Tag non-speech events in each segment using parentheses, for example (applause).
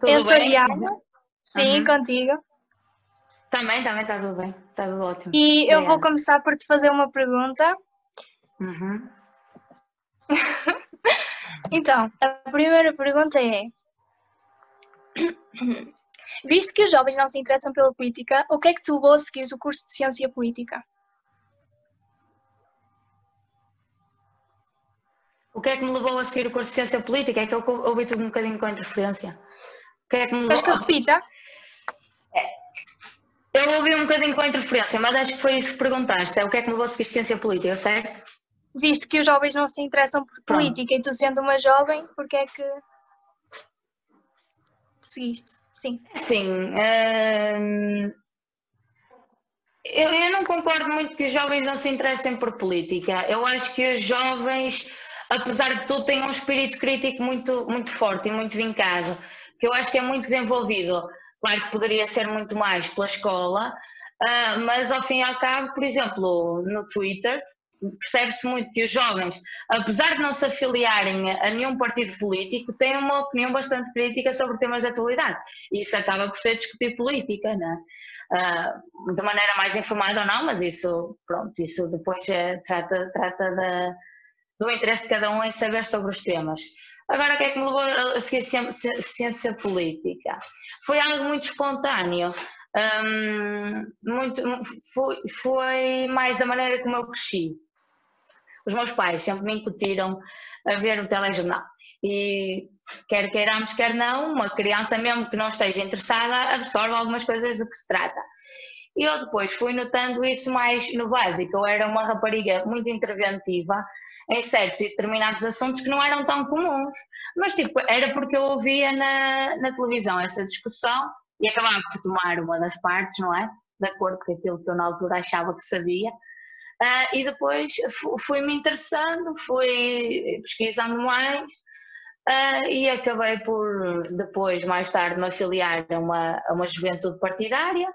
Tudo eu sou bem? Diana. Sim, Uhum. contigo. Também, também está tudo bem. Está tudo ótimo. E eu vou Obrigada. começar por te fazer uma pergunta. Uhum. (laughs) Então, a primeira pergunta é: Visto que os jovens não se interessam pela política, o que é que te levou a seguir o curso de Ciência Política? O que é que me levou a seguir o curso de Ciência Política? É que eu ouvi tudo um bocadinho com interferência. O que é que me Queres que eu levou... repita? Eu ouvi um bocadinho com interferência, mas acho que foi isso que perguntaste. É o que é que me levou a seguir Ciência Política, certo? Visto que os jovens não se interessam por Pronto. política e tu sendo uma jovem, porque é que seguiste? Sim. Sim. hum, Eu, eu não concordo muito que os jovens não se interessem por política. Eu acho que os jovens, apesar de tudo, têm um espírito crítico muito, muito forte e muito vincado, que eu acho que é muito desenvolvido. Claro que poderia ser muito mais pela escola, ah, mas ao fim e ao cabo, por exemplo, no Twitter, percebe-se muito que os jovens, apesar de não se afiliarem a, nenhum partido político, têm uma opinião bastante crítica sobre temas de atualidade. E isso acaba por ser discutir política, né? Ah, de maneira mais informada ou não, mas isso, pronto, isso depois é, trata, trata da, do interesse de cada um em saber sobre os temas. Agora, o que é que me levou a seguir ciência, política? Foi algo muito espontâneo. Hum, muito, foi, foi mais da maneira como eu cresci. Os meus pais sempre me incutiram a ver o telejornal. E quer queiramos, quer não, uma criança mesmo que não esteja interessada absorve algumas coisas do que se trata. E eu depois fui notando isso mais no básico. Eu era uma rapariga muito interventiva em certos e determinados assuntos que não eram tão comuns. Mas tipo, era porque eu ouvia na, na televisão essa discussão e acabava por tomar uma das partes, não é? De acordo com aquilo que eu na altura achava que sabia. Ah, e depois fu- fui-me interessando, fui pesquisando mais ah, e acabei por depois, mais tarde, me afiliar a uma, a uma juventude partidária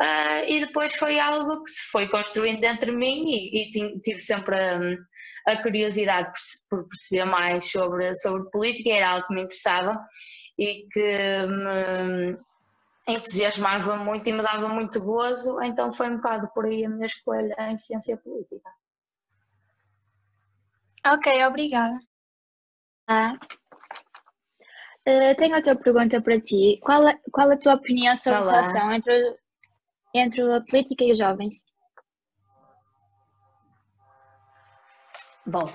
ah, e depois foi algo que se foi construindo dentro de mim e, e ti- tive sempre a, a curiosidade por, por perceber mais sobre, sobre política, era algo que me interessava e que me entusiasmava muito e me dava muito gozo, então foi um bocado por aí a minha escolha em ciência política. Ok, obrigada. Ah. Eh, tenho outra pergunta para ti. Qual, é- qual a tua opinião sobre a Olá. relação entre, entre a política e os jovens? Bom,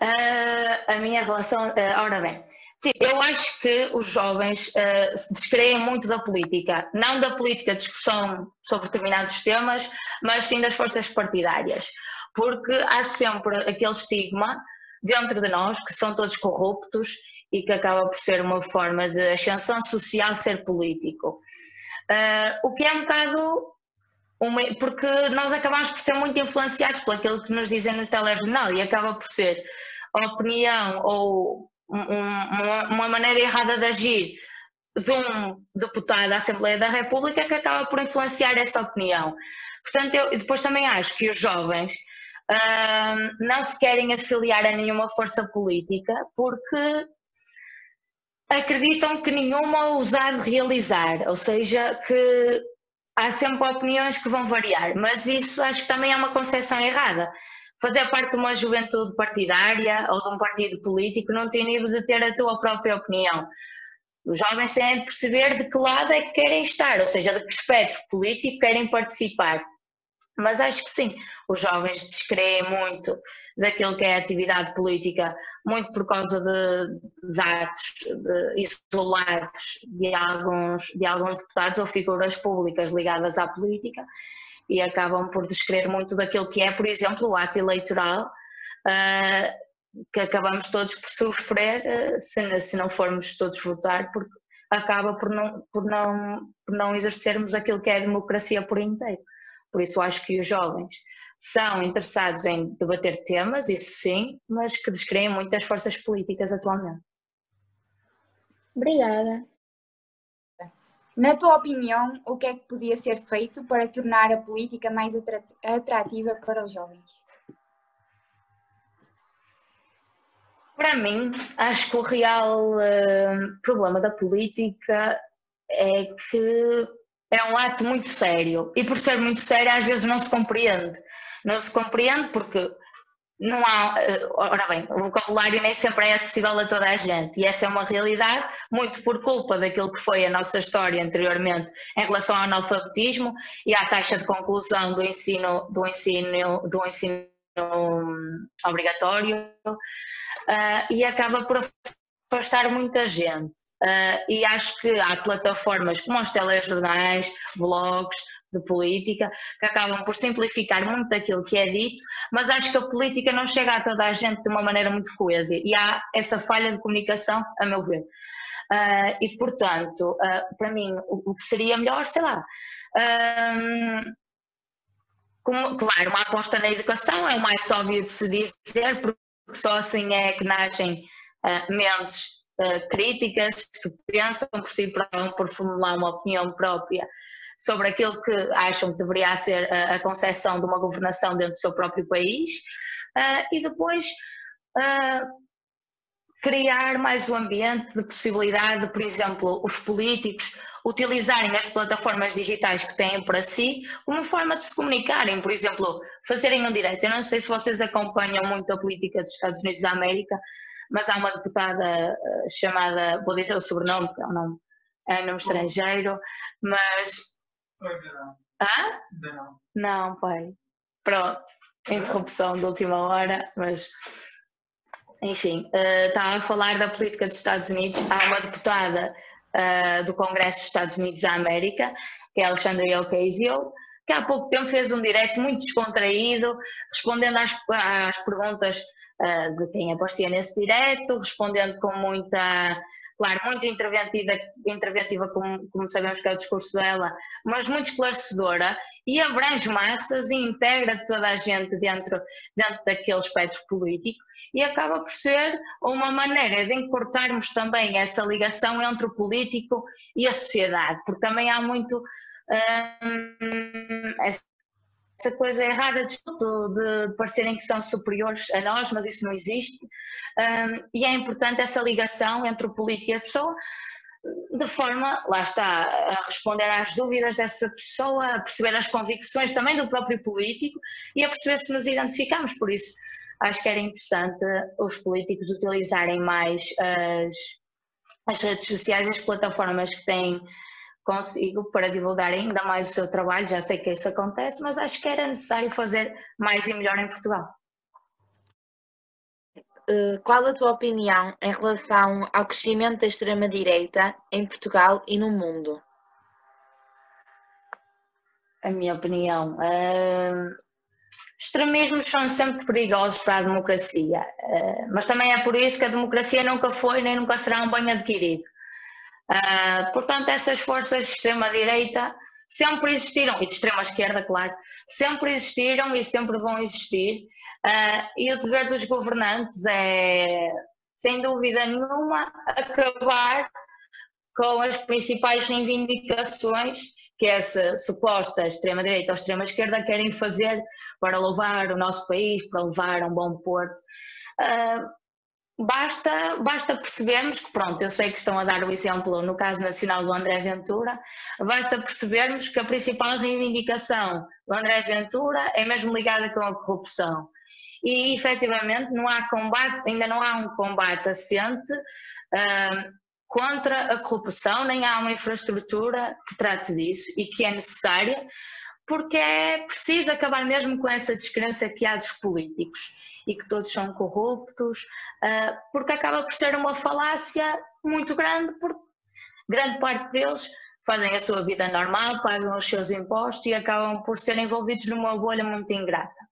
ah, a minha relação, ah, ora bem, tipo, eu acho que os jovens ah, se descreem muito da política, não da política discussão sobre determinados temas, mas sim das forças partidárias, porque há sempre aquele estigma dentro de nós que são todos corruptos e que acaba por ser uma forma de ascensão social ser político. Ah, o que é um bocado uma- porque nós acabamos por ser muito influenciados por aquilo que nos dizem no telejornal e acaba por ser a opinião ou um- um- uma, uma maneira errada de agir de um deputado da Assembleia da República que acaba por influenciar essa opinião. Portanto, eu depois também acho que os jovens ah, não se querem afiliar a nenhuma força política porque acreditam que nenhuma os de realizar, ou seja, que há sempre opiniões que vão variar, mas isso acho que também é uma concepção errada. Fazer parte de uma juventude partidária ou de um partido político não tem nível de ter a tua própria opinião. Os jovens têm de perceber de que lado é que querem estar, ou seja, de que espectro político querem participar. Mas acho que sim, os jovens descreem muito daquilo que é a atividade política, muito por causa de, de atos de, isolados de alguns, de alguns deputados ou figuras públicas ligadas à política e acabam por descrever muito daquilo que é, por exemplo, o ato eleitoral, ah, que acabamos todos por sofrer ah, se, se não formos todos votar, porque acaba por não, por, não, por não exercermos aquilo que é a democracia por inteiro. Por isso acho que os jovens são interessados em debater temas, isso sim, mas que descreem muitas forças políticas atualmente. Obrigada. Na tua opinião, o que é que podia ser feito para tornar a política mais atra- atrativa para os jovens? para mim, acho que o real uh, problema da política é que é um ato muito sério. E por ser muito sério às vezes não se compreende. Não se compreende porque não há, eh, ora bem, o vocabulário nem sempre é acessível a toda a gente. E essa é uma realidade, muito por culpa daquilo que foi a nossa história anteriormente em relação ao analfabetismo e à taxa de conclusão do ensino, do ensino, do ensino hum, obrigatório. Uh, e acaba por afastar muita gente. Uh, e acho que há plataformas como os telejornais, blogs de política, que acabam por simplificar muito aquilo que é dito, mas acho que a política não chega a toda a gente de uma maneira muito coesa e há essa falha de comunicação, a meu ver. Uh, e, portanto, uh, para mim, o, que seria melhor, sei lá. como, claro, uma aposta na educação é o mais óbvio de se dizer, porque só assim é que nascem uh, mentes uh, críticas que pensam por si próprios, por formular uma opinião própria sobre aquilo que acham que deveria ser a, a concepção de uma governação dentro do seu próprio país uh, e depois criar mais um ambiente de possibilidade de, por exemplo, os políticos utilizarem as plataformas digitais que têm para si como forma de se comunicarem, por exemplo, fazerem um direito. Eu não sei se vocês acompanham muito a política dos Estados Unidos da América, mas há uma deputada eh, chamada, vou dizer o sobrenome, porque é um nome, é um nome estrangeiro, mas. Ah? Não. Não, pai. Pronto, interrupção de última hora, mas. Enfim, uh, estava a falar da política dos Estados Unidos. Há uma deputada uh, do Congresso dos Estados Unidos da América, que é Alexandria Ocasio, que há pouco tempo fez um direto muito descontraído, respondendo às, às perguntas uh, de quem aparecia nesse direto, respondendo com muita, claro, muito interventiva, interventiva como, como sabemos que é o discurso dela, mas muito esclarecedora e abrange massas e integra toda a gente dentro, dentro daquele espectro político e acaba por ser uma maneira de encurtarmos também essa ligação entre o político e a sociedade, porque também há muito hum, essa coisa errada de, de parecerem que são superiores a nós, mas isso não existe. Um, e é importante essa ligação entre o político e a pessoa, de forma, lá está, a responder às dúvidas dessa pessoa, a perceber as convicções também do próprio político e a perceber se nos identificamos por isso. Acho que era interessante os políticos utilizarem mais as, as redes sociais, as plataformas que têm consigo para divulgar ainda mais o seu trabalho. Já sei que isso acontece, mas acho que era necessário fazer mais e melhor em Portugal. Eh, qual a tua opinião em relação ao crescimento da extrema-direita em Portugal e no mundo? A minha opinião. Uh, extremismos são sempre perigosos para a democracia, uh, mas também é por isso que a democracia nunca foi nem nunca será um bem adquirido. Uh, portanto, essas forças de extrema-direita sempre existiram, e de extrema-esquerda, claro, sempre existiram e sempre vão existir. Uh, e o dever dos governantes é, sem dúvida nenhuma, acabar com as principais reivindicações que essa suposta extrema-direita ou extrema-esquerda querem fazer para louvar o nosso país, para levar um bom porto. Uh, Basta, basta percebermos que, pronto, eu sei que estão a dar o exemplo no caso nacional do André Ventura, basta percebermos que a principal reivindicação do André Ventura é mesmo ligada com a corrupção. E efetivamente não há combate, ainda não há um combate assente uh, contra a corrupção, nem há uma infraestrutura que trate disso e que é necessária, porque é preciso acabar mesmo com essa descrença que há dos políticos e que todos são corruptos, ah, porque acaba por ser uma falácia muito grande, porque grande parte deles fazem a sua vida normal, pagam os seus impostos e acabam por ser envolvidos numa bolha muito ingrata.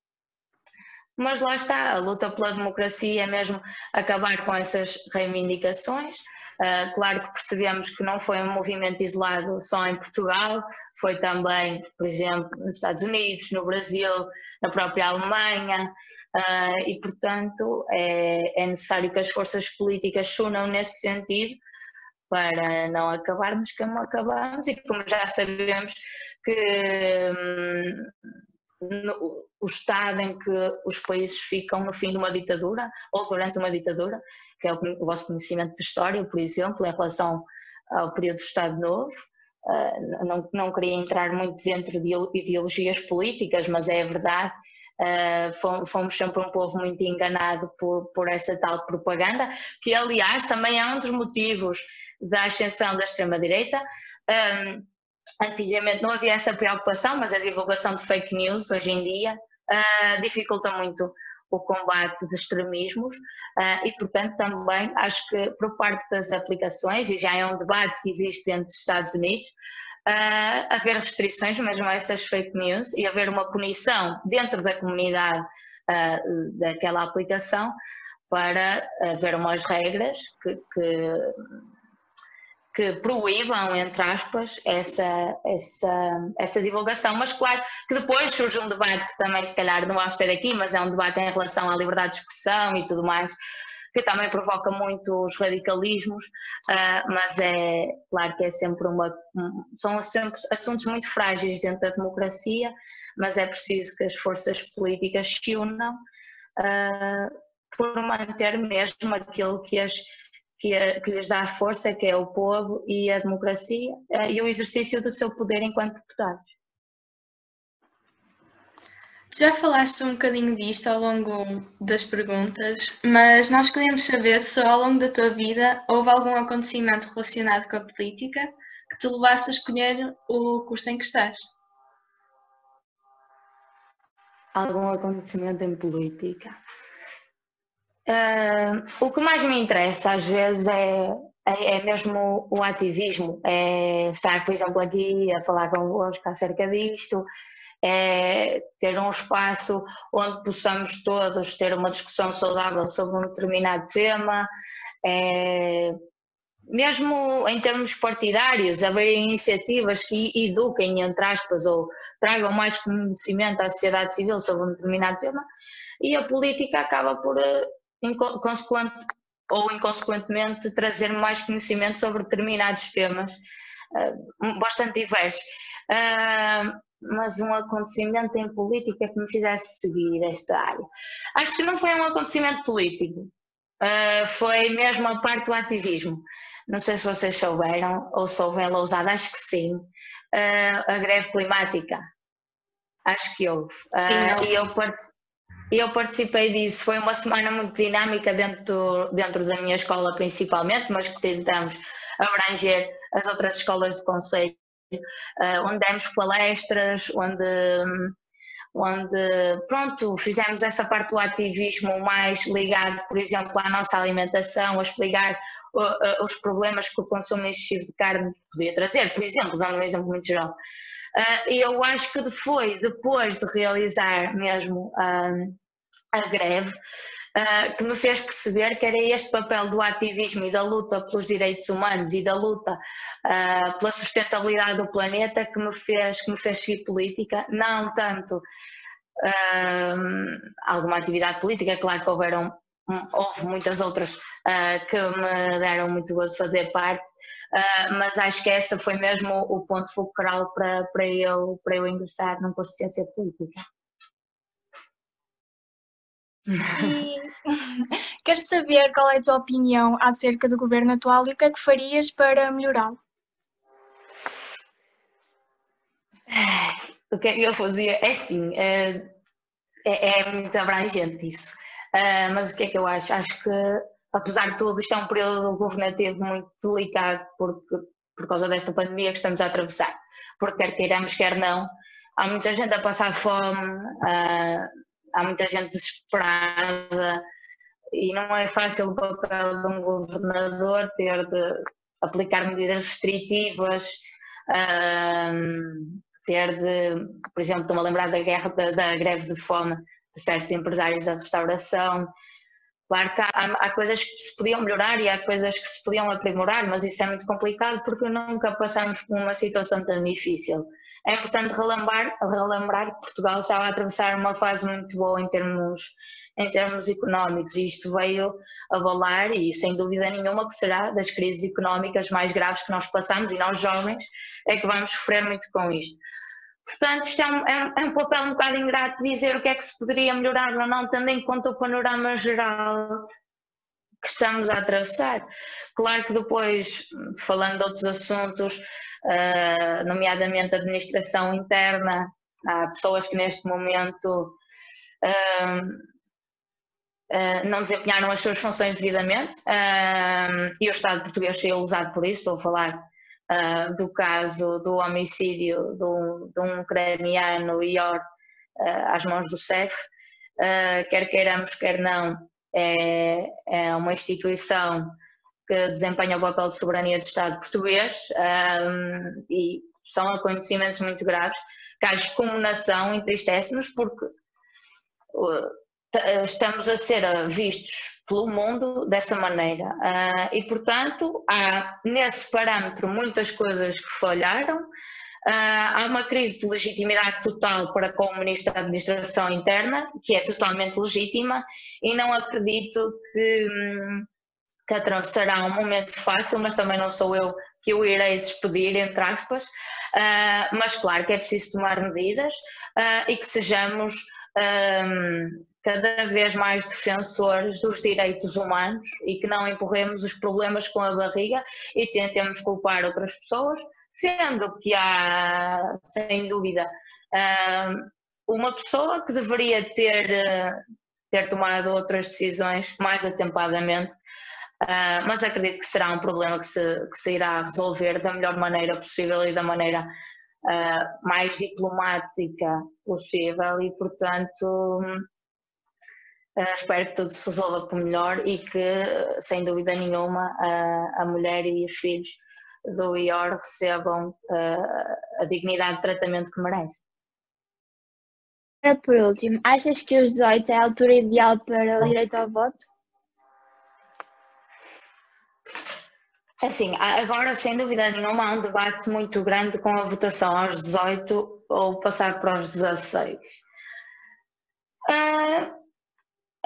Mas lá está, a luta pela democracia é mesmo acabar com essas reivindicações Uh, claro que percebemos que não foi um movimento isolado só em Portugal, foi também, por exemplo, nos Estados Unidos, no Brasil, na própria Alemanha, uh, e portanto é, é, necessário que as forças políticas se unam nesse sentido para não acabarmos como acabamos e como já sabemos que hum, no, o estado em que os países ficam no fim de uma ditadura ou durante uma ditadura, que é o, o vosso conhecimento de história, por exemplo, em relação ao período do Estado Novo. Uh, não, não queria entrar muito dentro de ideologias políticas, mas é verdade Uh, fomos sempre um povo muito enganado por, por essa tal propaganda, que aliás também é um dos motivos da ascensão da extrema-direita. Um, antigamente não havia essa preocupação, mas a divulgação de fake news hoje em dia uh, dificulta muito o combate de extremismos uh, e, portanto, também acho que por parte das aplicações, e já é um debate que existe dentro dos Estados Unidos, uh, haver restrições, mesmo a essas fake news, e haver uma punição dentro da comunidade uh, daquela aplicação para haver umas regras que, que, que, proíbam, entre aspas, essa, essa, essa divulgação. Mas claro que depois surge um debate que também se calhar não vamos ter aqui, mas é um debate em relação à liberdade de expressão e tudo mais, que também provoca muitos radicalismos, uh, mas é claro que é sempre uma. São sempre assuntos muito frágeis dentro da democracia, mas é preciso que as forças políticas se unam uh, por manter mesmo aquilo que as. Que, que, lhes dá força, que é o povo e a democracia, uh, e o exercício do seu poder enquanto deputados. Já falaste um bocadinho disto ao longo das perguntas, mas nós queríamos saber se ao longo da tua vida houve algum acontecimento relacionado com a política que te levasse a escolher o curso em que estás. Algum acontecimento em política? Uh, o que mais me interessa às vezes é, é, é, mesmo o ativismo, é estar, por exemplo, aqui a falar convosco acerca disto, é ter um espaço onde possamos todos ter uma discussão saudável sobre um determinado tema, é, mesmo em termos partidários, haver iniciativas que eduquem, entre aspas, ou tragam mais conhecimento à sociedade civil sobre um determinado tema, e a política acaba por, eh, consequente, ou inconsequentemente, trazer mais conhecimento sobre determinados temas, uh, bastante diversos. Uh, mas um acontecimento em política que me fizesse seguir esta área. Acho que não foi um acontecimento político, uh, foi mesmo a parte do ativismo. Não sei se vocês souberam ou soubem Lousada, acho que sim, a greve climática. Acho que houve. Uh, e eu, eu participei disso. Foi uma semana muito dinâmica dentro, dentro da minha escola, principalmente, mas que tentamos abranger as outras escolas do Conselho uh, onde demos palestras, onde, onde pronto, fizemos essa parte do ativismo mais ligado, por exemplo, à nossa alimentação, a explicar uh, os problemas que o consumo excessivo de carne podia trazer, por exemplo, dando um exemplo muito geral. E eu acho que foi depois de realizar mesmo a greve, uh, que me fez perceber que era este papel do ativismo e da luta pelos direitos humanos e da luta pela sustentabilidade do planeta que me fez, que me fez seguir política, não tanto alguma atividade política, claro que houveram, houve muitas outras que me deram muito gozo fazer parte, Uh, mas acho que essa foi mesmo o ponto focal para, para, eu, para eu ingressar na consciência política. E (laughs) quero saber qual é a tua opinião acerca do governo atual e o que é que farias para melhorá-lo. O que é que eu fazia? É assim, é, é, é muito abrangente isso. Uh, mas o que é que eu acho? Acho que, apesar de tudo, isto é um período governativo muito delicado porque, por causa desta pandemia que estamos a atravessar. Porque quer queiramos, quer não, há muita gente a passar fome, há muita gente desesperada e não é fácil o papel de um governador ter de aplicar medidas restritivas, um, ter de, por exemplo, estou-me a lembrar da guerra da, da, greve de fome de certos empresários da restauração. Claro que há, há, coisas que se podiam melhorar e há coisas que se podiam aprimorar, mas isso é muito complicado porque nunca passamos por uma situação tão difícil é importante relembrar, relembrar que Portugal estava a atravessar uma fase muito boa em termos, em termos económicos e isto veio abalar e sem dúvida nenhuma que será das crises económicas mais graves que nós passamos e nós jovens é que vamos sofrer muito com isto. Portanto, isto é um, é, é um, papel um bocado ingrato dizer o que é que se poderia melhorar ou não, tendo em conta o panorama geral que estamos a atravessar. Claro que depois, falando de outros assuntos, uh, nomeadamente administração interna, há pessoas que neste momento uh, uh, não desempenharam as suas funções devidamente e o Estado português saiu usado por isso, estou a falar uh, do caso do homicídio de um, ucraniano IOR uh, às mãos do CEF, uh, quer queiramos, quer não, é, é uma instituição que desempenha o papel de soberania do Estado português um, e são acontecimentos muito graves que a excomunação entristece-nos porque estamos a ser vistos pelo mundo dessa maneira. Uh, e, portanto, há nesse parâmetro muitas coisas que falharam. Uh, há uma crise de legitimidade total para com o Ministro da Administração Interna, que é totalmente legítima, e não acredito que, hum, que atravessará um momento fácil, mas também não sou eu que o irei despedir, entre aspas. Uh, mas, claro, que é preciso tomar medidas e que sejamos um, cada vez mais defensores dos direitos humanos e que não empurremos os problemas com a barriga e tentemos culpar outras pessoas, sendo que há, sem dúvida, um, uma pessoa que deveria ter, ter tomado outras decisões mais atempadamente, uh, mas acredito que será um problema que se, que se irá resolver da melhor maneira possível e da maneira uh, mais diplomática possível e, portanto, uh, espero que tudo se resolva por melhor e que, sem dúvida nenhuma, a, a mulher e os filhos do IOR recebam uh, a dignidade de tratamento que merecem. Por último, achas que os 18 é a altura ideal para o direito ao voto? É assim, agora sem dúvida nenhuma há um debate muito grande com a votação aos 18 ou passar para os 16. Uh, ah,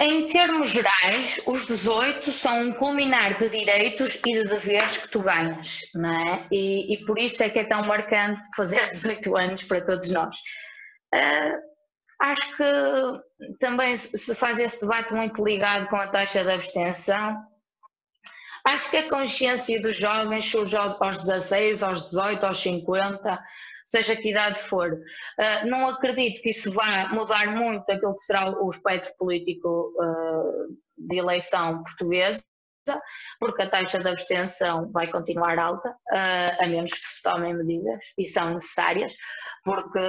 em termos gerais, os 18 são um culminar de direitos e de deveres que tu ganhas, não é? E, e por isso é que é tão marcante fazer (laughs) 18 anos para todos nós. Uh, acho que também se faz esse debate muito ligado com a taxa de abstenção Acho que a consciência dos jovens surge aos 16, aos 18, aos 50, seja que idade for. Uh, não acredito que isso vá mudar muito aquilo que será o espectro político uh, de eleição portuguesa, porque a taxa de abstenção vai continuar alta, uh, a menos que se tomem medidas, e são necessárias, porque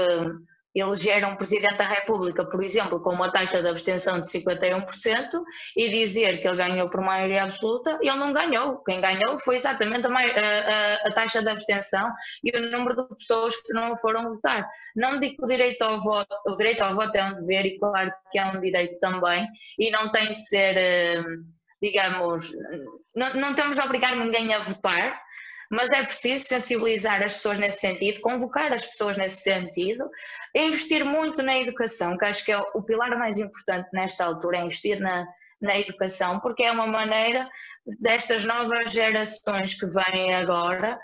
eleger um Presidente da República, por exemplo, com uma taxa de abstenção de 51% e dizer que ele ganhou por maioria absoluta, ele não ganhou. Quem ganhou foi exatamente a, a, a taxa de abstenção e o número de pessoas que não foram votar. Não digo que o direito ao voto, o direito ao voto é um dever e claro que é um direito também e não tem de ser, eh, digamos, não, não temos de obrigar ninguém a votar, mas é preciso sensibilizar as pessoas nesse sentido, convocar as pessoas nesse sentido, investir muito na educação, que acho que é o pilar mais importante nesta altura, é investir na, na educação, porque é uma maneira destas novas gerações que vêm agora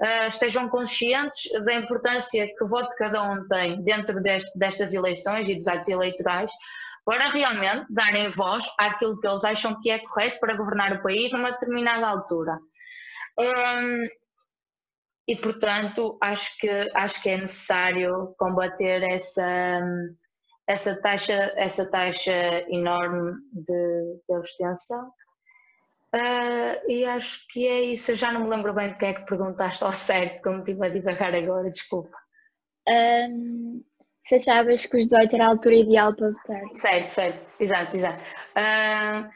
uh, estejam conscientes da importância que o voto cada um tem dentro deste, destas eleições e dos atos eleitorais, para realmente darem voz àquilo que eles acham que é correto para governar o país numa determinada altura. Um, e portanto acho que acho que é necessário combater essa essa taxa essa taxa enorme de, de abstenção. Uh, e acho que é isso. Eu já não me lembro bem de quem é que perguntaste ao certo como estive a divagar agora desculpa. Um, se achavas que os 18 era a altura ideal para votar. Certo certo. Exato exato. Uh,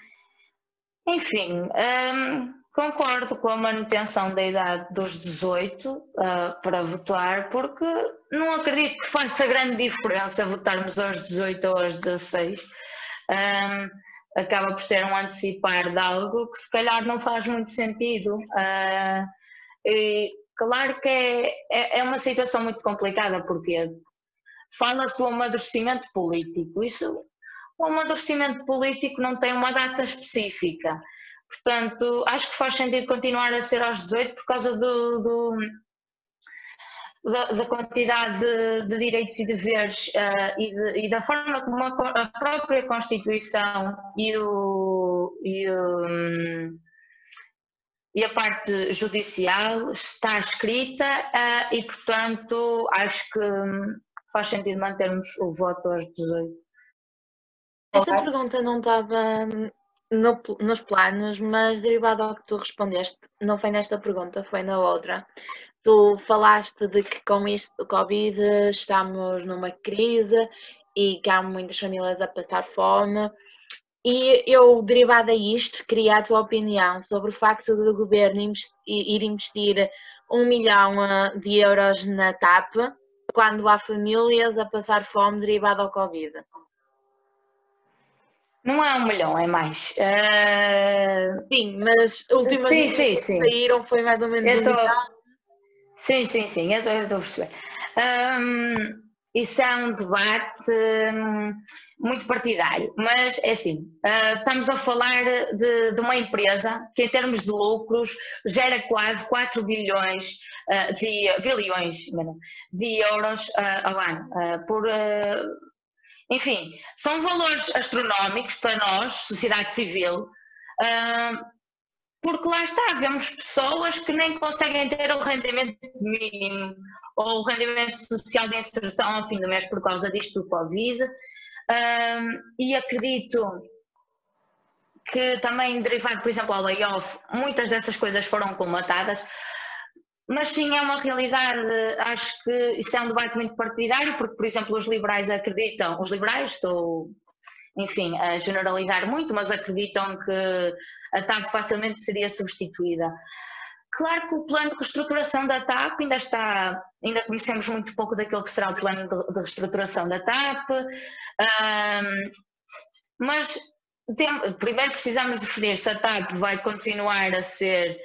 enfim um, Concordo com a manutenção da idade dos 18 uh, ah, para votar, porque não acredito que faça grande diferença votarmos aos 18 ou aos 16. Um, acaba por ser um antecipar de algo que se calhar não faz muito sentido. Uh, e claro que é, é, é, uma situação muito complicada, porque fala-se do amadurecimento político. Isso, o amadurecimento político não tem uma data específica. Portanto, acho que faz sentido continuar a ser aos 18 por causa do, do da, da quantidade de, de, direitos e deveres uh, e, de, e, da forma como a, a própria Constituição e, o, e, o, e, a parte judicial está escrita uh, e, portanto, acho que faz sentido mantermos o voto aos 18. Essa pergunta não estava no, nos planos, mas derivado ao que tu respondeste, não foi nesta pergunta, foi na outra. Tu falaste de que com isto do Covid estamos numa crise e que há muitas famílias a passar fome. E eu, derivado a isto, queria a tua opinião sobre o facto do governo ir investir um milhão eh, de euros na TAP quando há famílias a passar fome derivado ao Covid. Não é um milhão, é mais. Uh... Sim, mas últimas sim, sim, sim. saíram foi mais ou menos eu um tô... milhão. Sim, sim, sim, eu estou a perceber. Um, isso é um debate um, muito partidário, mas é assim, uh, estamos a falar de, de, uma empresa que em termos de lucros gera quase 4 bilhões uh, de, bilhões de euros uh, ao ano, por enfim, são valores astronómicos para nós, sociedade civil, uh, porque lá está, vemos pessoas que nem conseguem ter o rendimento mínimo ou o rendimento social de inserção ao fim do mês por causa disto do Covid. Uh, e acredito que também derivado, por exemplo, ao layoff, muitas dessas coisas foram colmatadas. Mas sim, é uma realidade, acho que isso é um debate muito partidário, porque, por exemplo, os liberais acreditam, os liberais, estou, enfim, a generalizar muito, mas acreditam que a TAP facilmente seria substituída. Claro que o plano de reestruturação da TAP ainda está, ainda conhecemos muito pouco daquilo que será o plano de, reestruturação da TAP, mas tem, primeiro precisamos definir se a TAP vai continuar a ser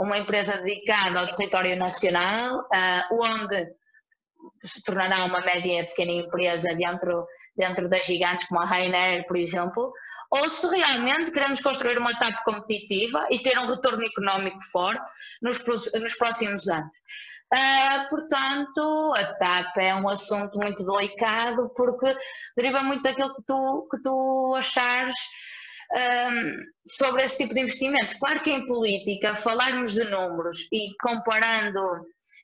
uma empresa dedicada ao território nacional, onde se tornará uma média pequena empresa dentro, dentro das gigantes como a Rainer, por exemplo, ou se realmente queremos construir uma TAP competitiva e ter um retorno económico forte nos, nos próximos anos. Uh, portanto, a TAP é um assunto muito delicado porque deriva muito daquilo que tu, que tu achares um, sobre esse tipo de investimentos. Claro que em política, falarmos de números e comparando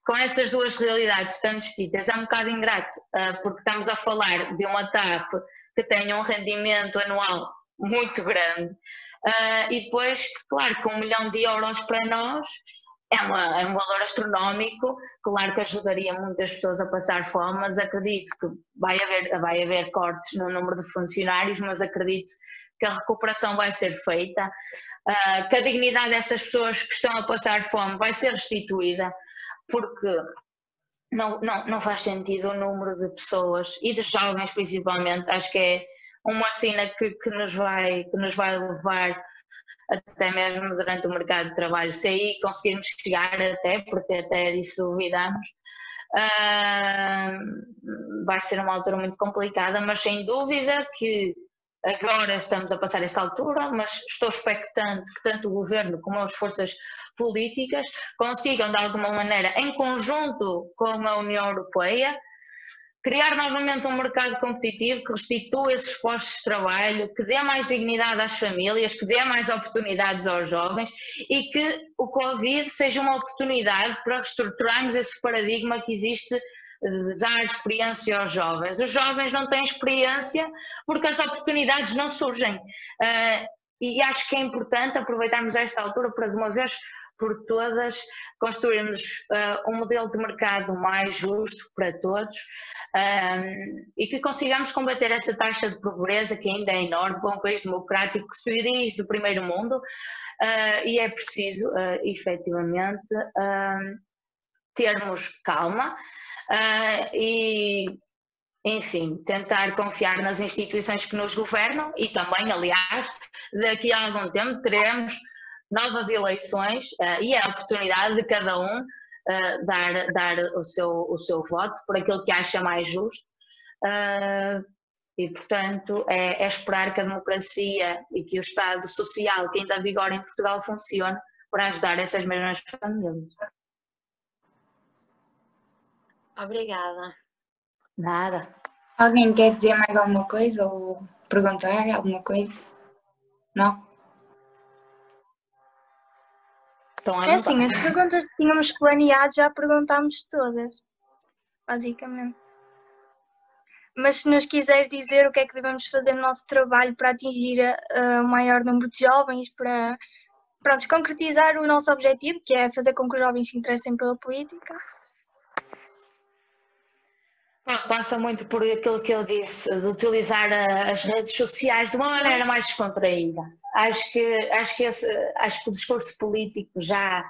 com essas duas realidades tão distintas é um bocado ingrato, uh, porque estamos a falar de uma TAP que tem um rendimento anual muito grande. Uh, e depois, claro, com um milhão de euros para nós é, uma, é, um valor astronómico, claro que ajudaria muitas pessoas a passar fome, mas acredito que vai haver, vai haver cortes no número de funcionários, mas acredito que a recuperação vai ser feita, uh, que a dignidade dessas pessoas que estão a passar fome vai ser restituída, porque não, não, não faz sentido o número de pessoas e de jovens principalmente, acho que é uma cena que, que, nos vai, que nos vai levar até mesmo durante o mercado de trabalho, se aí conseguirmos chegar até, porque até disso duvidamos, uh, vai ser uma altura muito complicada, mas sem dúvida que agora estamos a passar esta altura, mas estou expectante que tanto o governo como as forças políticas consigam, de alguma maneira, em conjunto com a União Europeia, criar novamente um mercado competitivo que restitua esses postos de trabalho, que dê mais dignidade às famílias, que dê mais oportunidades aos jovens e que o Covid seja uma oportunidade para reestruturarmos esse paradigma que existe dar experiência aos jovens. Os jovens não têm experiência porque as oportunidades não surgem. Uh, e acho que é importante aproveitarmos esta altura para, de uma vez por todas, construirmos uh, um modelo de mercado mais justo para todos um, e que consigamos combater essa taxa de pobreza que ainda é enorme para um país democrático que se diz do primeiro mundo uh, e é preciso, uh, efetivamente, termos calma uh, e, enfim, tentar confiar nas instituições que nos governam e também, aliás, daqui a algum tempo teremos novas eleições uh, e é a oportunidade de cada um uh, dar, dar o, seu, o seu voto por aquilo que acha mais justo. e, portanto, é, é, esperar que a democracia e que o Estado social que ainda vigora em Portugal funcione para ajudar essas mesmas famílias. Obrigada. Nada. Alguém quer dizer mais alguma coisa ou perguntar alguma coisa? Não? Estão à É assim, as perguntas que tínhamos planeado já perguntámos todas, basicamente. Mas se nos quiseres dizer o que é que devemos fazer no nosso trabalho para atingir a- o maior número de jovens, para pronto, concretizar o nosso objetivo, que é fazer com que os jovens se interessem pela política. Passa muito por aquilo que eu disse, de utilizar a- as redes sociais de uma maneira mais descontraída. Acho que, acho que, esse, acho que o discurso político já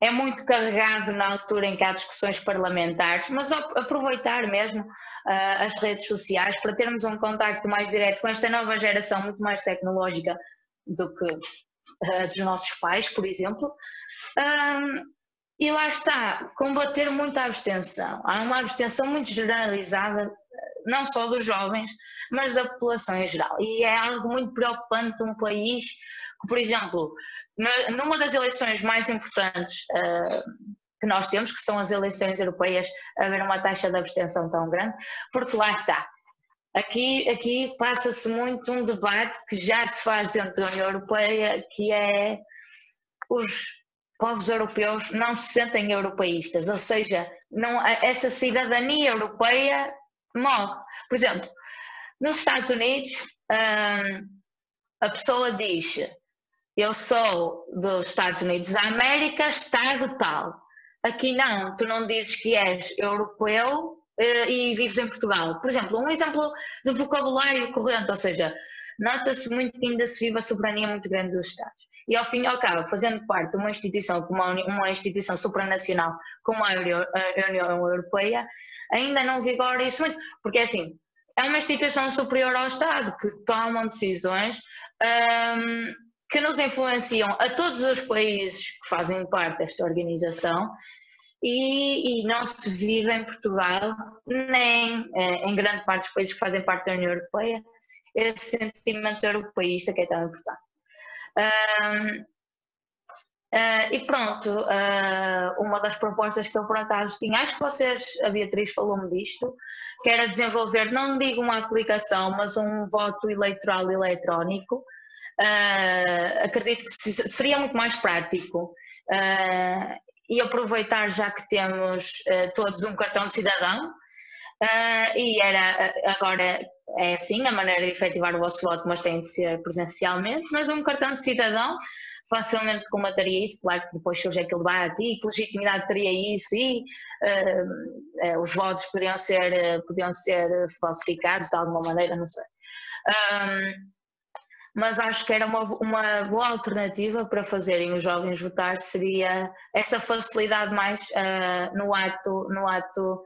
é muito carregado na altura em que há discussões parlamentares, mas ap- aproveitar mesmo ah, as redes sociais para termos um contacto mais direto com esta nova geração muito mais tecnológica do que ah, dos nossos pais, por exemplo. Ahm, e lá está, combater muita abstenção. Há uma abstenção muito generalizada, não só dos jovens, mas da população em geral. E é algo muito preocupante um país que, por exemplo, numa das eleições mais importantes ah, que nós temos, que são as eleições europeias, haver uma taxa de abstenção tão grande, porque lá está. Aqui, aqui passa-se muito um debate que já se faz dentro da União Europeia, que é os povos europeus não se sentem europeístas, ou seja, não, essa cidadania europeia morre. Por exemplo, nos Estados Unidos, hum, a pessoa diz: Eu sou dos Estados Unidos da América, Estado tal. Aqui não, tu não dizes que és europeu eh, e vives em Portugal. Por exemplo, um exemplo de vocabulário corrente, ou seja, nota-se muito que ainda se vive a soberania muito grande dos Estados. E ao fim e ao cabo, fazendo parte de uma instituição como uma, instituição supranacional como a, Euro- a União Europeia, ainda não vigora isso muito, porque é assim, é uma instituição superior ao Estado que tomam decisões hum, que nos influenciam a todos os países que fazem parte desta organização e, e não se vive em Portugal, nem eh, em grande parte dos países que fazem parte da União Europeia, esse sentimento europeísta que é tão importante. Ah, e pronto, ah, uma das propostas que eu por acaso tinha, acho que vocês, a Beatriz falou-me disto, que era desenvolver, não digo uma aplicação, mas um voto eleitoral eletrónico. Ah, acredito que se- seria muito mais prático e aproveitar já que temos todos um cartão de cidadão. E era agora é assim a maneira de efetivar o vosso voto, mas tem de ser presencialmente, mas um cartão de cidadão facilmente comataria isso, claro que depois surge aquele debate e que legitimidade teria isso e eh, eh, os votos poderiam ser, eh, podiam ser falsificados de alguma maneira, não sei. Ahm, mas acho que era uma, uma boa alternativa para fazerem os jovens votar, seria essa facilidade mais no, ato, no ato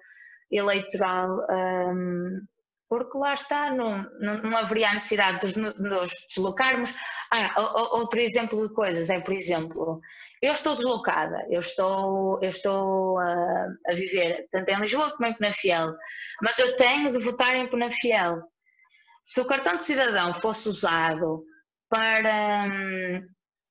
eleitoral ahm, porque lá está, não, não, haveria a necessidade de nos- de nos deslocarmos. Ah, outro exemplo de coisas é, por exemplo, eu estou deslocada, eu estou, eu estou ah, a viver tanto em Lisboa como em Penafiel, mas eu tenho de votar em Penafiel. Se o cartão de cidadão fosse usado para,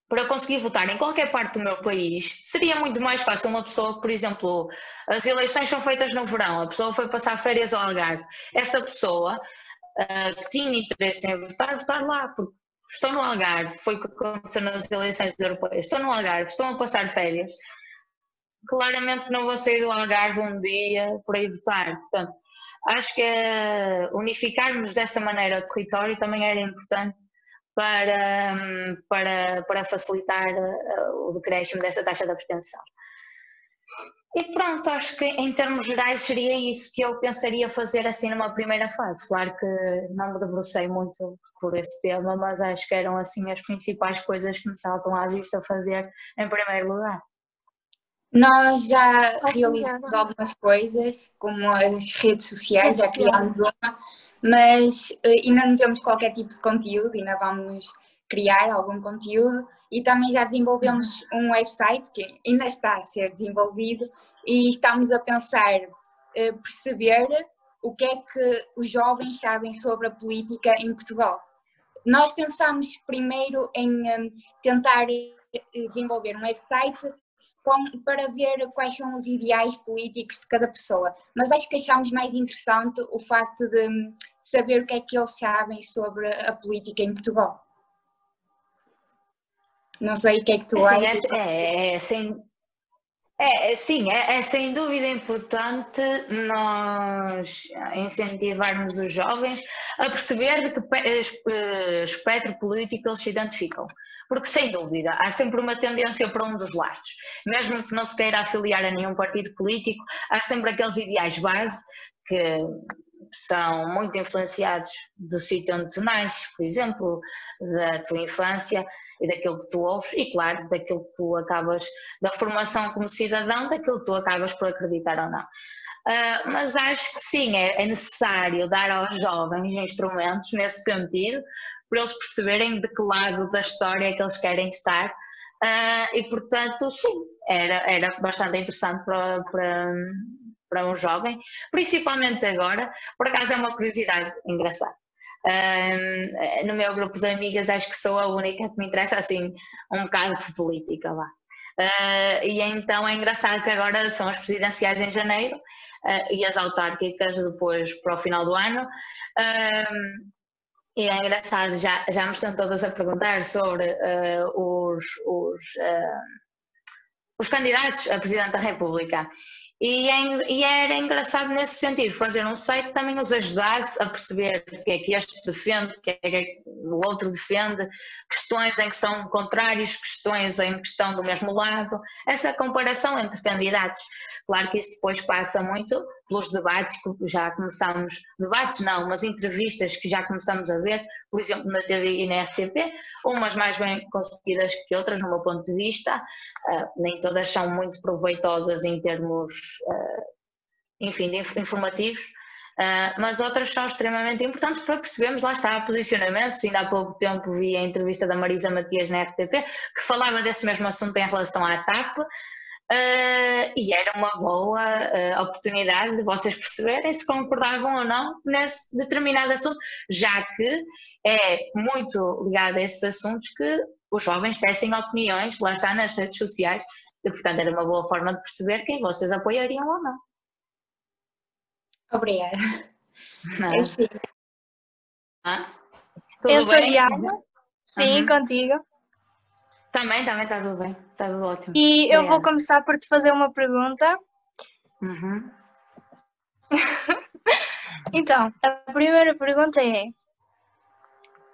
para conseguir votar em qualquer parte do meu país, seria muito mais fácil uma pessoa, por exemplo, as eleições são feitas no verão, a pessoa foi passar férias ao Algarve, essa pessoa ah, que tinha interesse em votar, votar lá, porque estou no Algarve, foi o que aconteceu nas eleições europeias, estou no Algarve, estão a passar férias, claramente não vou sair do Algarve um dia por aí votar, portanto, acho que eh, unificarmos dessa maneira o território também era importante para, hum, para, para facilitar eh, o decréscimo dessa taxa de abstenção. E pronto, acho que em termos gerais seria isso que eu pensaria fazer assim numa primeira fase. Claro que não me debrucei muito por esse tema, mas acho que eram assim as principais coisas que me saltam à vista fazer em primeiro lugar. Nós já realizamos algumas coisas, como as redes sociais, já criámos uma, mas eh, ainda não temos qualquer tipo de conteúdo, ainda vamos criar algum conteúdo e também já desenvolvemos um website que ainda está a ser desenvolvido e estamos a pensar eh, perceber o que é que os jovens sabem sobre a política em Portugal. Nós pensamos primeiro em eh, tentar desenvolver um website para ver quais são os ideais políticos de cada pessoa, mas acho que achámos mais interessante o facto de saber o que é que eles sabem sobre a política em Portugal. Não sei o que é que tu Sim, achas. é, é, é, sem, é, é, sim, é, é sem dúvida importante nós incentivarmos os jovens a perceber de que eh, espectro político eles se identificam. Porque, sem dúvida, há sempre uma tendência para um dos lados. Mesmo que não se queira afiliar a nenhum partido político, há sempre aqueles ideais base que são muito influenciados do sítio onde tu nasces, por exemplo, da tua infância e daquilo que tu ouves, e claro, daquilo que tu acabas, da formação como cidadão, daquilo que tu acabas por acreditar ou não. Ah, mas acho que sim, é, é necessário dar aos jovens instrumentos nesse sentido, para eles perceberem de que lado da história é que eles querem estar. Ah, e portanto, sim, era, era bastante interessante para, para, para um jovem, principalmente agora, por acaso é uma curiosidade engraçada. Ah, no meu grupo de amigas acho que sou a única que me interessa assim um bocado por política lá. Ah, e então é engraçado que agora são as presidenciais em janeiro ah, e as autárquicas depois para o final do ano. Ah, e é engraçado, já, já me estão todas a perguntar sobre ah, os, os, os candidatos a Presidente da República. E, é e era engraçado nesse sentido, fazer um site também os ajudasse a perceber o que é que este defende, o que é que o outro defende, questões em que são contrários, questões em que estão do mesmo lado, essa comparação entre candidatos. Claro que isso depois passa muito pelos debates que já começamos, debates não, mas entrevistas que já começamos a ver, por exemplo na TV e na RTP, umas mais bem conseguidas que outras no meu ponto de vista, ah, nem todas são muito proveitosas em termos, ah, enfim, informativos, ah, mas outras são extremamente importantes para percebermos, lá está, posicionamentos, ainda há pouco tempo vi a entrevista da Marisa Matias na RTP, que falava desse mesmo assunto em relação à TAP, ah, e era uma boa ah, oportunidade de vocês perceberem se concordavam ou não nesse determinado assunto, já que é muito ligado a esses assuntos que os jovens tecem opiniões, lá está nas redes sociais, e portanto era uma boa forma de perceber quem vocês apoiariam ou não. Obrigada. É assim, Ah, Eu sou bem? Diana, sim, Uhum. contigo. Também, também está tudo bem, está tudo ótimo. E eu vou Obrigada. começar por te fazer uma pergunta. Uhum. (laughs) Então, a primeira pergunta é: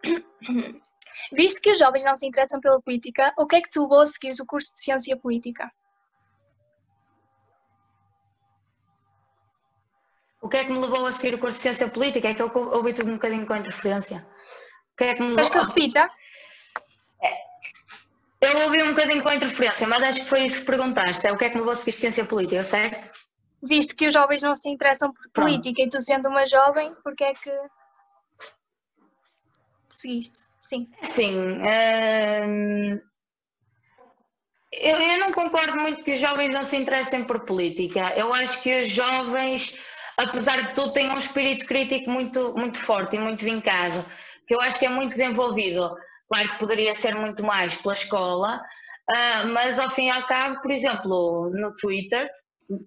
(coughs) Visto que os jovens não se interessam pela política, o que é que te levou a seguir o curso de Ciência Política? O que é que me levou a seguir o curso de Ciência Política? É que eu ouvi tudo um bocadinho com interferência. O que é que me Queres que eu repita? Eu ouvi um bocadinho com interferência, mas acho que foi isso que perguntaste. É o que é que me levou a seguir Ciência Política, certo? Visto que os jovens não se interessam por Pronto. política e tu sendo uma jovem, porque é que seguiste? Sim. Sim. hum, eu, eu não concordo muito que os jovens não se interessem por política. Eu acho que os jovens, apesar de tudo, têm um espírito crítico muito, muito forte e muito vincado, que eu acho que é muito desenvolvido. Claro que poderia ser muito mais pela escola, ah, mas ao fim e ao cabo, por exemplo, no Twitter,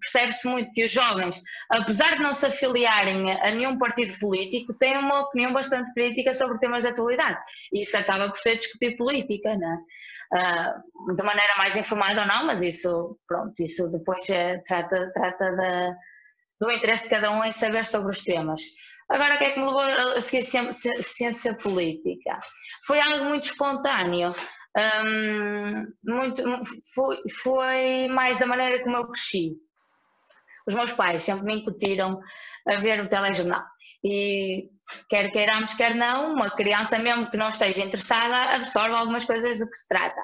percebe-se muito que os jovens, apesar de não se afiliarem a, nenhum partido político, têm uma opinião bastante crítica sobre temas de atualidade. Isso acaba por ser discutir política, né? Ah, de maneira mais informada ou não, mas isso, pronto, isso depois é, trata, trata da, do interesse de cada um em saber sobre os temas. Agora, o que é que me levou a seguir ciência, política? Foi algo muito espontâneo. Hum, muito, foi, foi mais da maneira como eu cresci. Os meus pais sempre me incutiram a ver o telejornal. E quer queiramos, quer não, uma criança mesmo que não esteja interessada absorve algumas coisas do que se trata.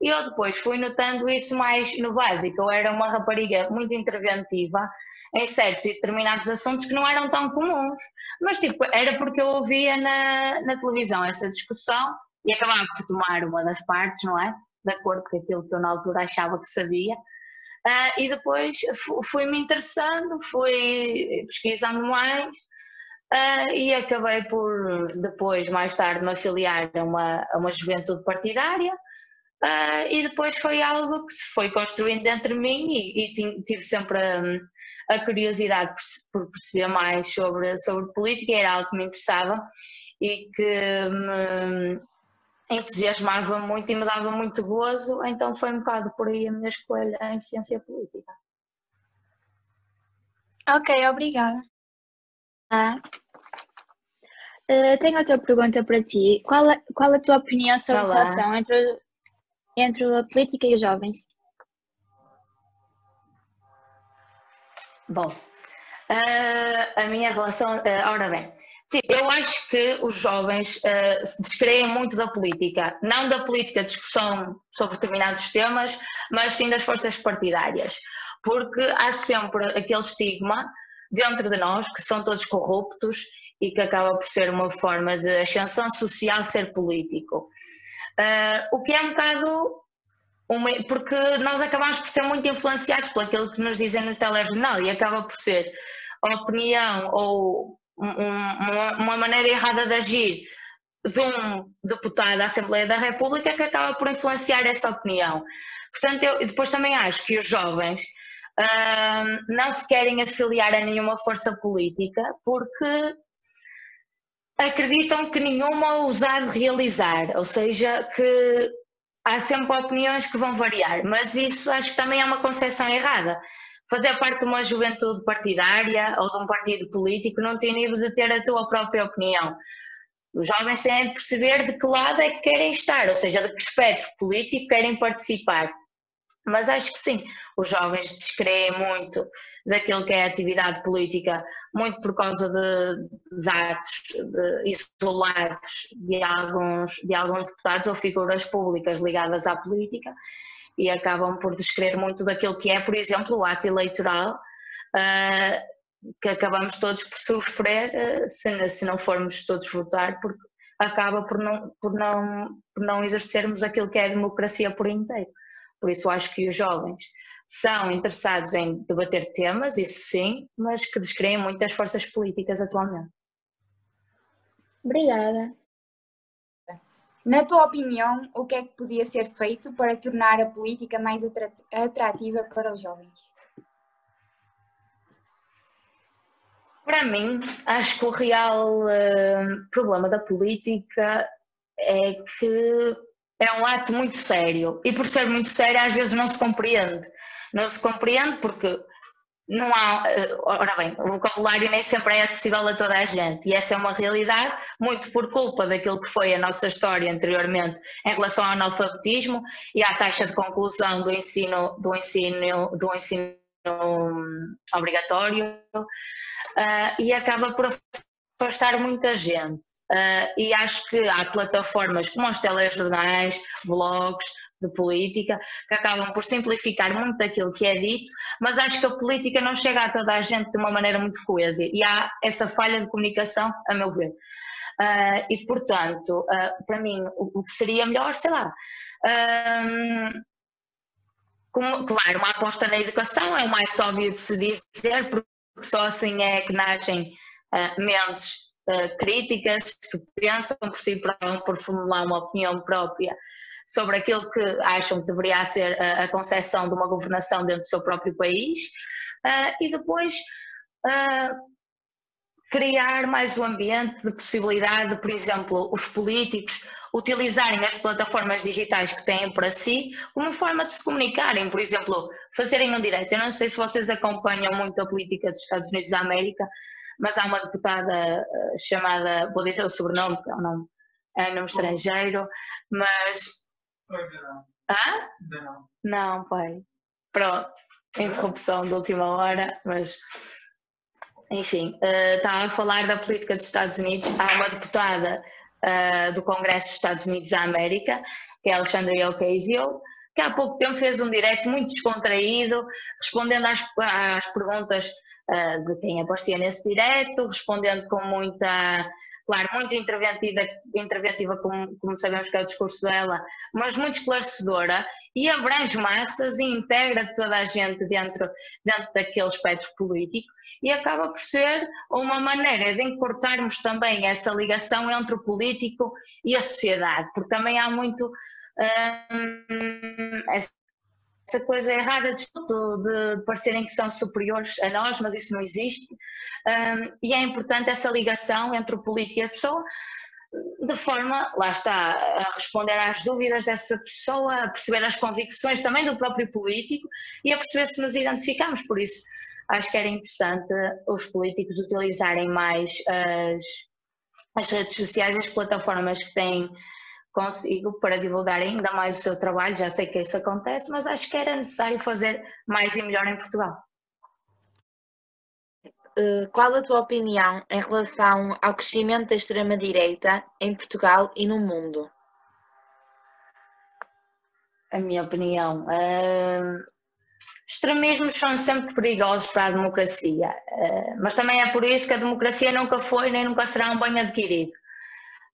E eu depois fui notando isso mais no básico. Eu era uma rapariga muito interventiva em certos e determinados assuntos que não eram tão comuns. Mas tipo, era porque eu ouvia na, na televisão essa discussão e acabava por tomar uma das partes, não é? De acordo com aquilo que eu na altura achava que sabia. Ah, e depois fu- fui-me interessando, fui pesquisando mais ah, e acabei por depois, mais tarde, me afiliar a uma, a uma juventude partidária Uh, e depois foi algo que se foi construindo dentro de mim e, e tive sempre a, a curiosidade por, por, perceber mais sobre, sobre política, era algo que me interessava e que me entusiasmava muito e me dava muito gozo, então foi um bocado por aí a minha escolha em ciência política. Ok, obrigada. Ah. Uh, tenho outra pergunta para ti. Qual, a, qual a tua opinião sobre Olá. a relação entre, entre a política e os jovens? Bom, uh, a minha relação. Uh, ora bem, tipo, eu acho que os jovens uh, se descreem muito da política, não da política discussão sobre determinados temas, mas sim das forças partidárias, porque há sempre aquele estigma dentro de nós que são todos corruptos e que acaba por ser uma forma de ascensão social ser político. Uh, o que é um bocado uma, porque nós acabamos por ser muito influenciados por aquilo que nos dizem no telejornal e acaba por ser a opinião ou um, uma, uma maneira errada de agir de um deputado da Assembleia da República que acaba por influenciar essa opinião. Portanto, eu depois também acho que os jovens uh, não se querem afiliar a nenhuma força política porque acreditam que nenhuma os de realizar, ou seja, que há sempre opiniões que vão variar, mas isso acho que também é uma concepção errada. Fazer parte de uma juventude partidária ou de um partido político não tem nível de ter a tua própria opinião. Os jovens têm de perceber de que lado é que querem estar, ou seja, de que espectro político querem participar. Mas acho que sim, os jovens descreem muito daquilo que é atividade política, muito por causa de, de atos de, isolados de alguns, de alguns deputados ou figuras públicas ligadas à política e acabam por descrever muito daquilo que é, por exemplo, o ato eleitoral, uh, que acabamos todos por sofrer uh, se, se não formos todos votar, porque acaba por não, por, não, por não exercermos aquilo que é a democracia por inteiro. Por isso acho que os jovens são interessados em debater temas, isso sim, mas que descreem muitas forças políticas atualmente. Obrigada. Na tua opinião, o que é que podia ser feito para tornar a política mais atrativa para os jovens? Para mim, acho que o real uh, problema da política é que é um ato muito sério. E por ser muito sério às vezes não se compreende. Não se compreende porque não há, eh, ora bem, o vocabulário nem sempre é acessível a toda a gente. E essa é uma realidade, muito por culpa daquilo que foi a nossa história anteriormente em relação ao analfabetismo e à taxa de conclusão do ensino, do ensino, do ensino hum, obrigatório. Uh, e acaba por afastar muita gente. Uh, e acho que há plataformas como os telejornais, blogs de política, que acabam por simplificar muito aquilo que é dito, mas acho que a política não chega a toda a gente de uma maneira muito coesa e há essa falha de comunicação, a meu ver. Uh, e, portanto, uh, para mim, o, que seria melhor, sei lá. Como, claro, uma aposta na educação é o mais óbvio de se dizer, porque só assim é que nascem uh, mentes uh, críticas que pensam por si próprios, por formular uma opinião própria sobre aquilo que acham que deveria ser a, a concepção de uma governação dentro do seu próprio país uh, e depois criar mais um ambiente de possibilidade de, por exemplo, os políticos utilizarem as plataformas digitais que têm para si como forma de se comunicarem, por exemplo, fazerem um direito. Eu não sei se vocês acompanham muito a política dos Estados Unidos da América, mas há uma deputada eh, chamada, vou dizer o sobrenome, porque é um nome, é um nome estrangeiro, mas. Ah? Não. Não, pai. Pronto, interrupção de última hora, mas. Enfim, uh, estava a falar da política dos Estados Unidos. Há uma deputada uh, do Congresso dos Estados Unidos da América, que é Alexandria Ocasio, que há pouco tempo fez um direto muito descontraído, respondendo às, às perguntas uh, de quem aparecia nesse direto, respondendo com muita, claro, muito interventiva, interventiva como, como sabemos que é o discurso dela, mas muito esclarecedora e abrange massas e integra toda a gente dentro, dentro daquele espectro político e acaba por ser uma maneira de encurtarmos também essa ligação entre o político e a sociedade, porque também há muito um, essa coisa errada de, de parecerem que são superiores a nós, mas isso não existe. Um, e é importante essa ligação entre o político e a pessoa, de forma, lá está, a responder às dúvidas dessa pessoa, a perceber as convicções também do próprio político e a perceber se nos identificamos. Por isso, acho que era interessante os políticos utilizarem mais as, as redes sociais, as plataformas que têm consigo para divulgar ainda mais o seu trabalho. Já sei que isso acontece, mas acho que era necessário fazer mais e melhor em Portugal. Eh, qual a tua opinião em relação ao crescimento da extrema-direita em Portugal e no mundo? A minha opinião. Uh, extremismos são sempre perigosos para a democracia, uh, mas também é por isso que a democracia nunca foi nem nunca será um bem adquirido.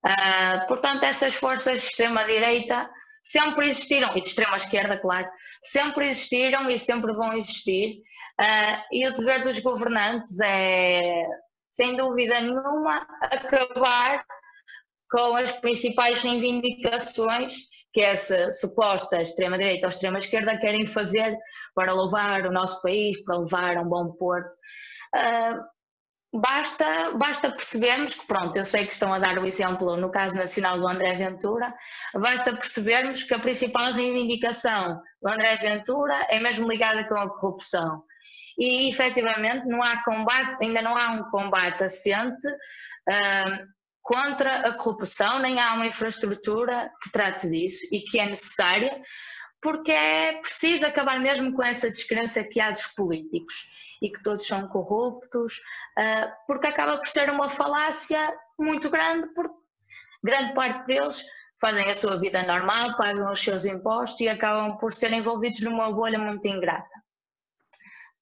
Uh, portanto, essas forças de extrema-direita sempre existiram, e de extrema-esquerda, claro, sempre existiram e sempre vão existir. Uh, e o dever dos governantes é, sem dúvida nenhuma, acabar com as principais reivindicações que essa suposta extrema-direita ou extrema-esquerda querem fazer para louvar o nosso país, para levar um bom porto. Uh, Basta, basta percebermos que, pronto, eu sei que estão a dar o exemplo no caso nacional do André Ventura, basta percebermos que a principal reivindicação do André Ventura é mesmo ligada com a corrupção. E efetivamente não há combate, ainda não há um combate assente uh, contra a corrupção, nem há uma infraestrutura que trate disso e que é necessária, porque é preciso acabar mesmo com essa descrença que há dos políticos e que todos são corruptos, ah, porque acaba por ser uma falácia muito grande, porque grande parte deles fazem a sua vida normal, pagam os seus impostos e acabam por ser envolvidos numa bolha muito ingrata.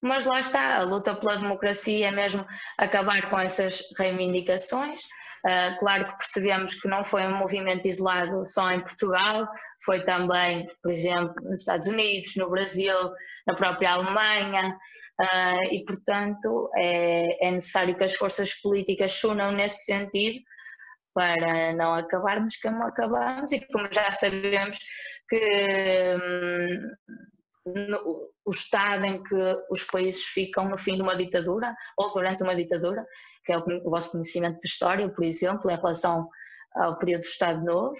Mas lá está, a luta pela democracia é mesmo acabar com essas reivindicações. Uh, claro que percebemos que não foi um movimento isolado só em Portugal, foi também, por exemplo, nos Estados Unidos, no Brasil, na própria Alemanha, uh, e, portanto, é, é, necessário que as forças políticas se unam nesse sentido para não acabarmos como acabamos e como já sabemos que hum, no, o estado em que os países ficam no fim de uma ditadura ou durante uma ditadura, que é o, o vosso conhecimento de história, por exemplo, em relação ao período do Estado Novo,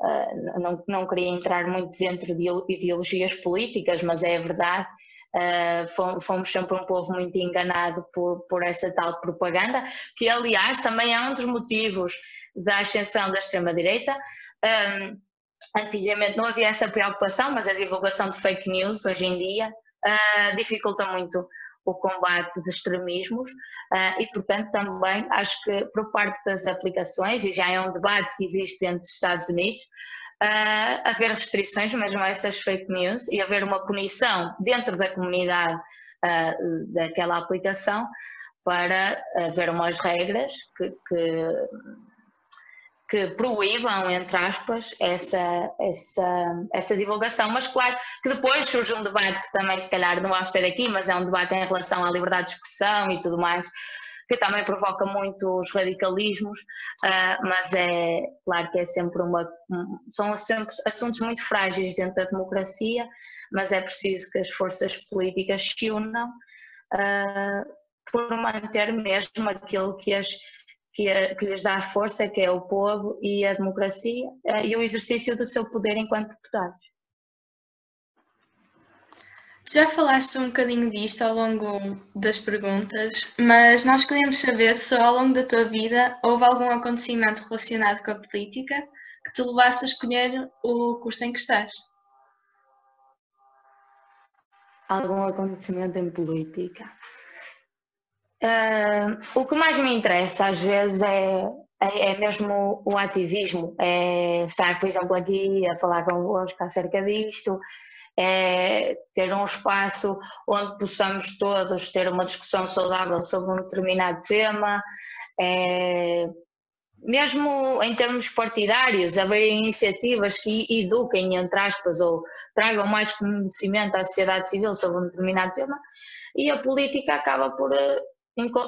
Uh, não, não queria entrar muito dentro de ideologias políticas, mas é verdade Uh, fomos sempre um povo muito enganado por, por essa tal propaganda, que aliás também é um dos motivos da ascensão da extrema-direita. Um, antigamente não havia essa preocupação, mas a divulgação de fake news hoje em dia uh, dificulta muito o combate de extremismos uh, e, portanto, também acho que por parte das aplicações, e já é um debate que existe dentro dos Estados Unidos, uh, haver restrições mesmo a essas fake news e haver uma punição dentro da comunidade uh, daquela aplicação para haver umas regras que, que, que, proíbam, entre aspas, essa, essa, essa divulgação. Mas claro que depois surge um debate que também se calhar não vamos ter aqui, mas é um debate em relação à liberdade de expressão e tudo mais, que também provoca muitos radicalismos, uh, mas é claro que é sempre uma. São sempre assuntos muito frágeis dentro da democracia, mas é preciso que as forças políticas se unam uh, por manter mesmo aquilo que as. Que, que, lhes dá força, que é o povo e a democracia, uh, e o exercício do seu poder enquanto deputados. Já falaste um bocadinho disto ao longo das perguntas, mas nós queríamos saber se ao longo da tua vida houve algum acontecimento relacionado com a política que te levasse a escolher o curso em que estás. Algum acontecimento em política? Uh, o que mais me interessa às vezes é, é, é, mesmo o ativismo, é estar, por exemplo, aqui a falar convosco acerca disto, é ter um espaço onde possamos todos ter uma discussão saudável sobre um determinado tema, é, mesmo em termos partidários, haver iniciativas que eduquem, entre aspas, ou tragam mais conhecimento à sociedade civil sobre um determinado tema, e a política acaba por, eh,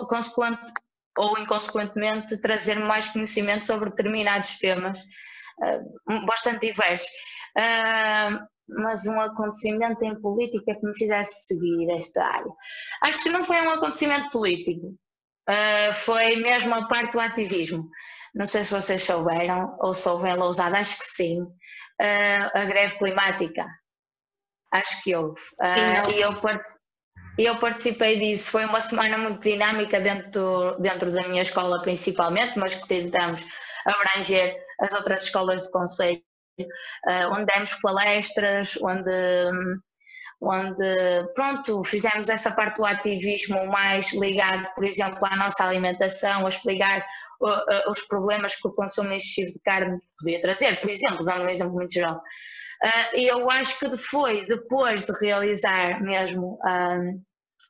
consequente, ou inconsequentemente, trazer mais conhecimento sobre determinados temas uh, bastante diversos. Uh, mas um acontecimento em política que me fizesse seguir esta área. Acho que não foi um acontecimento político, uh, foi mesmo a parte do ativismo. Não sei se vocês souberam ou souberam Lousada, acho que sim, a greve climática. Acho que houve. Uh, e eu, eu participei disso. Foi uma semana muito dinâmica dentro, dentro da minha escola, principalmente, mas que tentamos abranger as outras escolas do Conselho uh, onde demos palestras, onde, onde pronto, fizemos essa parte do ativismo mais ligado, por exemplo, à nossa alimentação, a explicar uh, os problemas que o consumo excessivo de carne podia trazer, por exemplo, dando um exemplo muito geral. Uh, eu acho que foi depois de realizar mesmo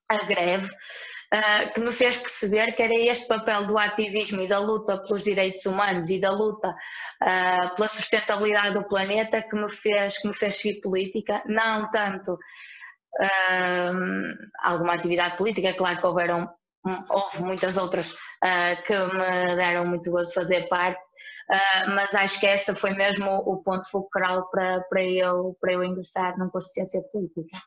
a greve, uh, que me fez perceber que era este papel do ativismo e da luta pelos direitos humanos e da luta uh, pela sustentabilidade do planeta que me fez, que me fez seguir política, não tanto uh, alguma atividade política, claro que houveram, houve muitas outras que me deram muito gozo fazer parte, Uh, mas acho que essa foi mesmo o ponto focal para, para, eu, para eu ingressar na consciência política.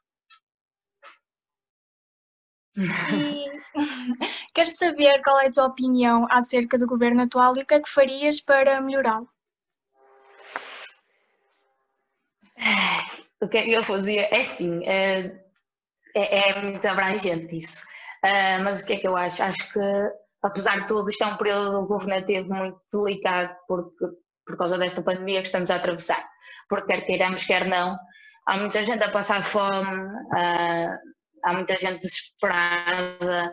E (laughs) quero saber qual é a tua opinião acerca do governo atual e o que é que farias para melhorá-lo. O que é que eu fazia? É assim, é, é, é muito abrangente isso. Uh, mas o que é que eu acho? Acho que, apesar de tudo, isto é um período governativo muito delicado porque, por causa desta pandemia que estamos a atravessar. Porque quer queiramos, quer não, há muita gente a passar fome, há muita gente desesperada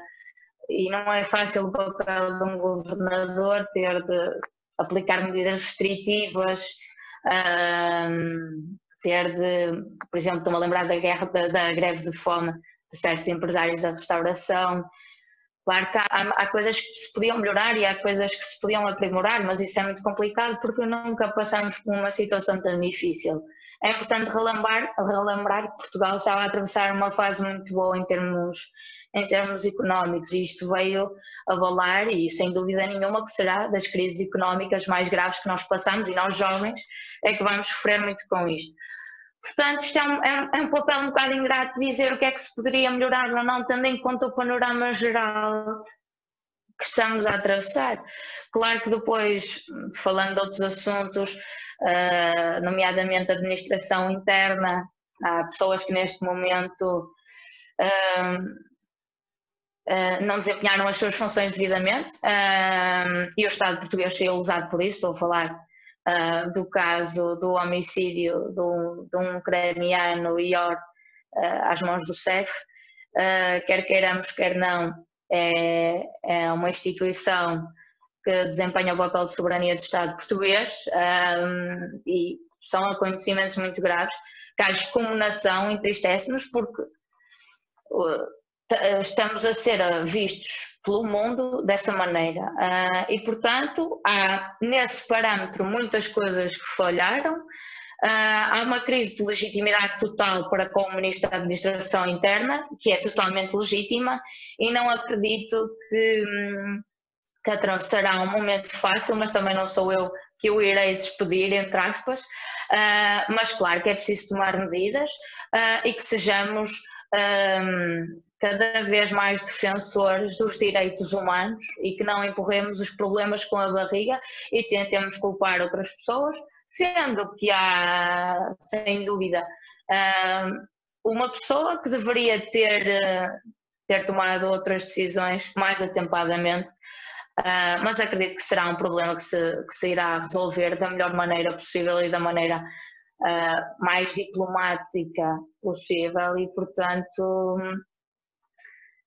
e não é fácil o papel de um governador ter de aplicar medidas restritivas, um, ter de, por exemplo, estou-me a lembrar da guerra da, da, greve de fome de certos empresários da restauração. Claro que há, há, coisas que se podiam melhorar e há coisas que se podiam aprimorar, mas isso é muito complicado porque nunca passamos por uma situação tão difícil. É importante relembrar, relembrar que Portugal estava a atravessar uma fase muito boa em termos, em termos económicos e isto veio abalar e sem dúvida nenhuma que será das crises económicas mais graves que nós passamos e nós jovens é que vamos sofrer muito com isto. Portanto, isto é um, é, é um, papel um bocado ingrato dizer o que é que se poderia melhorar ou não, em conta o panorama geral que estamos a atravessar. Claro que depois, falando de outros assuntos, uh, nomeadamente administração interna. Há pessoas que neste momento uh, uh, não desempenharam as suas funções devidamente e o Estado português saiu usado por isso. Estou a falar do caso do homicídio de um, ucraniano IOR às mãos do CEF. quer queiramos, quer não, é, é uma instituição que desempenha o papel de soberania do Estado português um, e são acontecimentos muito graves que a excomunação entristece-nos porque uh, estamos a ser vistos pelo mundo dessa maneira. Uh, e portanto há nesse parâmetro muitas coisas que falharam. Uh, há uma crise de legitimidade total para com o Ministro da Administração Interna, que é totalmente legítima, e não acredito que, hum, que atravessará um momento fácil, mas também não sou eu que o irei despedir, entre aspas, uh, mas claro que é preciso tomar medidas e que sejamos um, cada vez mais defensores dos direitos humanos e que não empurremos os problemas com a barriga e tentemos culpar outras pessoas, sendo que há, sem dúvida, uma pessoa que deveria ter, ter tomado outras decisões mais atempadamente Uh, mas acredito que será um problema que se, que se irá resolver da melhor maneira possível e da maneira uh, mais diplomática possível e, portanto,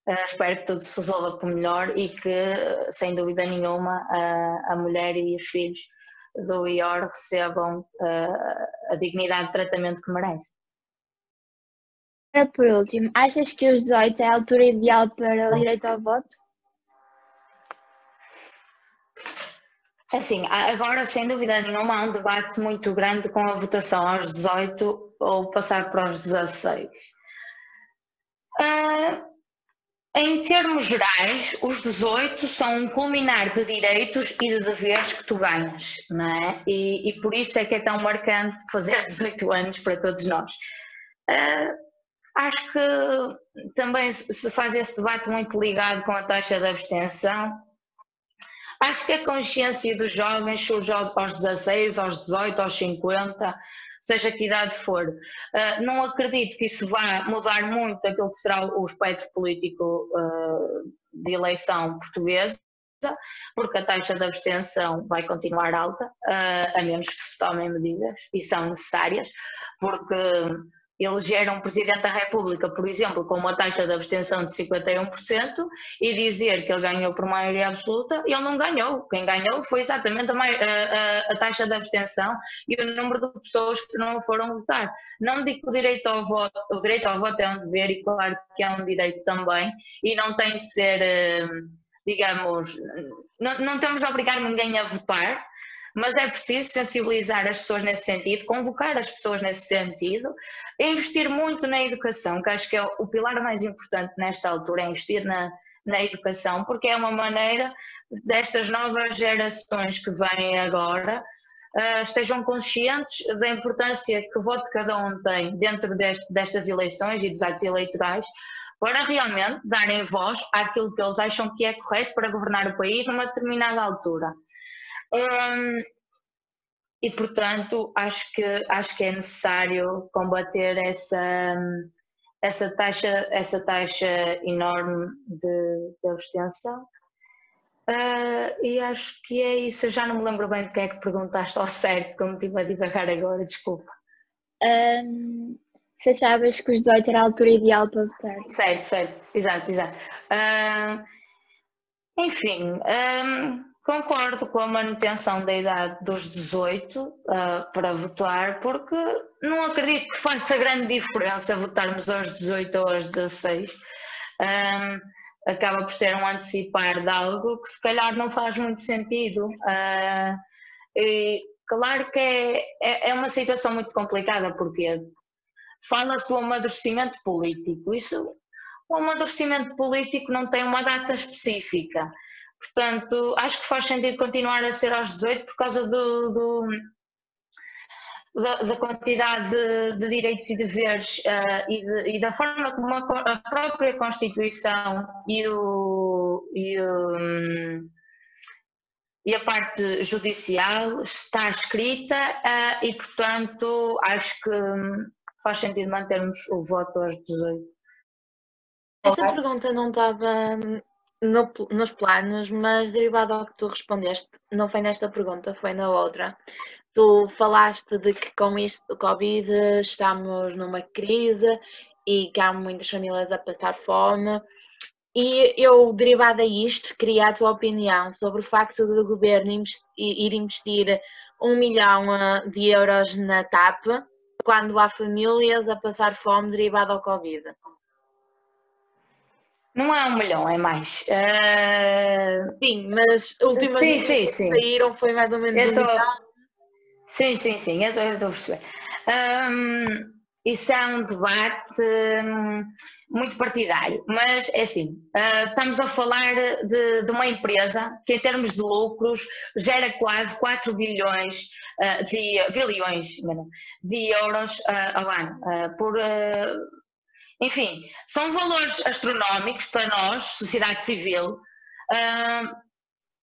uh, espero que tudo se resolva por melhor e que, sem dúvida nenhuma, a mulher e os filhos do IOR recebam a dignidade de tratamento que merecem. Por último, achas que os 18 é a altura ideal para o direito ao voto? Assim, agora sem dúvida nenhuma há um debate muito grande com a votação aos 18 ou passar para os 16. Uh, em termos gerais, os 18 são um culminar de direitos e de deveres que tu ganhas, não é? E, e por isso é que é tão marcante fazer (laughs) 18 anos para todos nós. Uh, acho que também se faz esse debate muito ligado com a taxa de abstenção. Acho que a consciência dos jovens surge aos 16, aos 18, aos 50, seja que idade for. Uh, não acredito que isso vá mudar muito aquilo que será o espectro político uh, de eleição portuguesa, porque a taxa de abstenção vai continuar alta, uh, a menos que se tomem medidas, e são necessárias, porque eleger um Presidente da República, por exemplo, com uma taxa de abstenção de 51% e dizer que ele ganhou por maioria absoluta, ele não ganhou. Quem ganhou foi exatamente a, a, a taxa de abstenção e o número de pessoas que não foram votar. Não digo que o direito ao voto, o direito ao voto é um dever e claro que é um direito também e não tem de ser, eh, digamos, não, não temos de obrigar ninguém a votar, mas é preciso sensibilizar as pessoas nesse sentido, convocar as pessoas nesse sentido, investir muito na educação, que acho que é o pilar mais importante nesta altura, é investir na, na educação, porque é uma maneira destas novas gerações que vêm agora uh, estejam conscientes da importância que o voto cada um tem dentro deste, destas eleições e dos atos eleitorais, para realmente darem voz àquilo que eles acham que é correto para governar o país numa determinada altura. Um, e portanto acho que acho que é necessário combater essa essa taxa essa taxa enorme de, de abstenção. Uh, e acho que é isso. Eu já não me lembro bem do que é que perguntaste ao certo como estive a divagar agora desculpa. Um, se achavas que os 18 era a altura ideal para votar. Certo certo. Exato exato. Uh, enfim um, Concordo com a manutenção da idade dos 18 uh, ah, para votar, porque não acredito que faça grande diferença votarmos aos 18 ou aos 16. Um, acaba por ser um antecipar de algo que se calhar não faz muito sentido. Uh, e claro que é, é, é, uma situação muito complicada, porque fala-se do amadurecimento político. Isso, o amadurecimento político não tem uma data específica. Portanto, acho que faz sentido continuar a ser aos 18 por causa do, do da, da, quantidade de, de, direitos e deveres uh, e, de, e, da forma como a, a, própria Constituição e, o, e, o, e a parte judicial está escrita uh, e, portanto, acho que faz sentido mantermos o voto aos 18. Essa pergunta não estava no, nos planos, mas derivado ao que tu respondeste, não foi nesta pergunta, foi na outra. Tu falaste de que com isto do Covid estamos numa crise e que há muitas famílias a passar fome. E eu, derivado a isto, queria a tua opinião sobre o facto do governo ir investir um milhão eh, de euros na TAP quando há famílias a passar fome derivado ao Covid. Não é um milhão, é mais. Uh... Sim, mas últimas sim, sim, sim. que saíram foi mais ou menos eu um tô... milhão. Sim, sim, sim, eu estou a perceber. Um, isso é um debate um, muito partidário, mas é assim, uh, estamos a falar de, de, uma empresa que em termos de lucros gera quase 4 bilhões uh, de, bilhões de euros uh, ao ano, por enfim, são valores astronómicos para nós, sociedade civil, ah,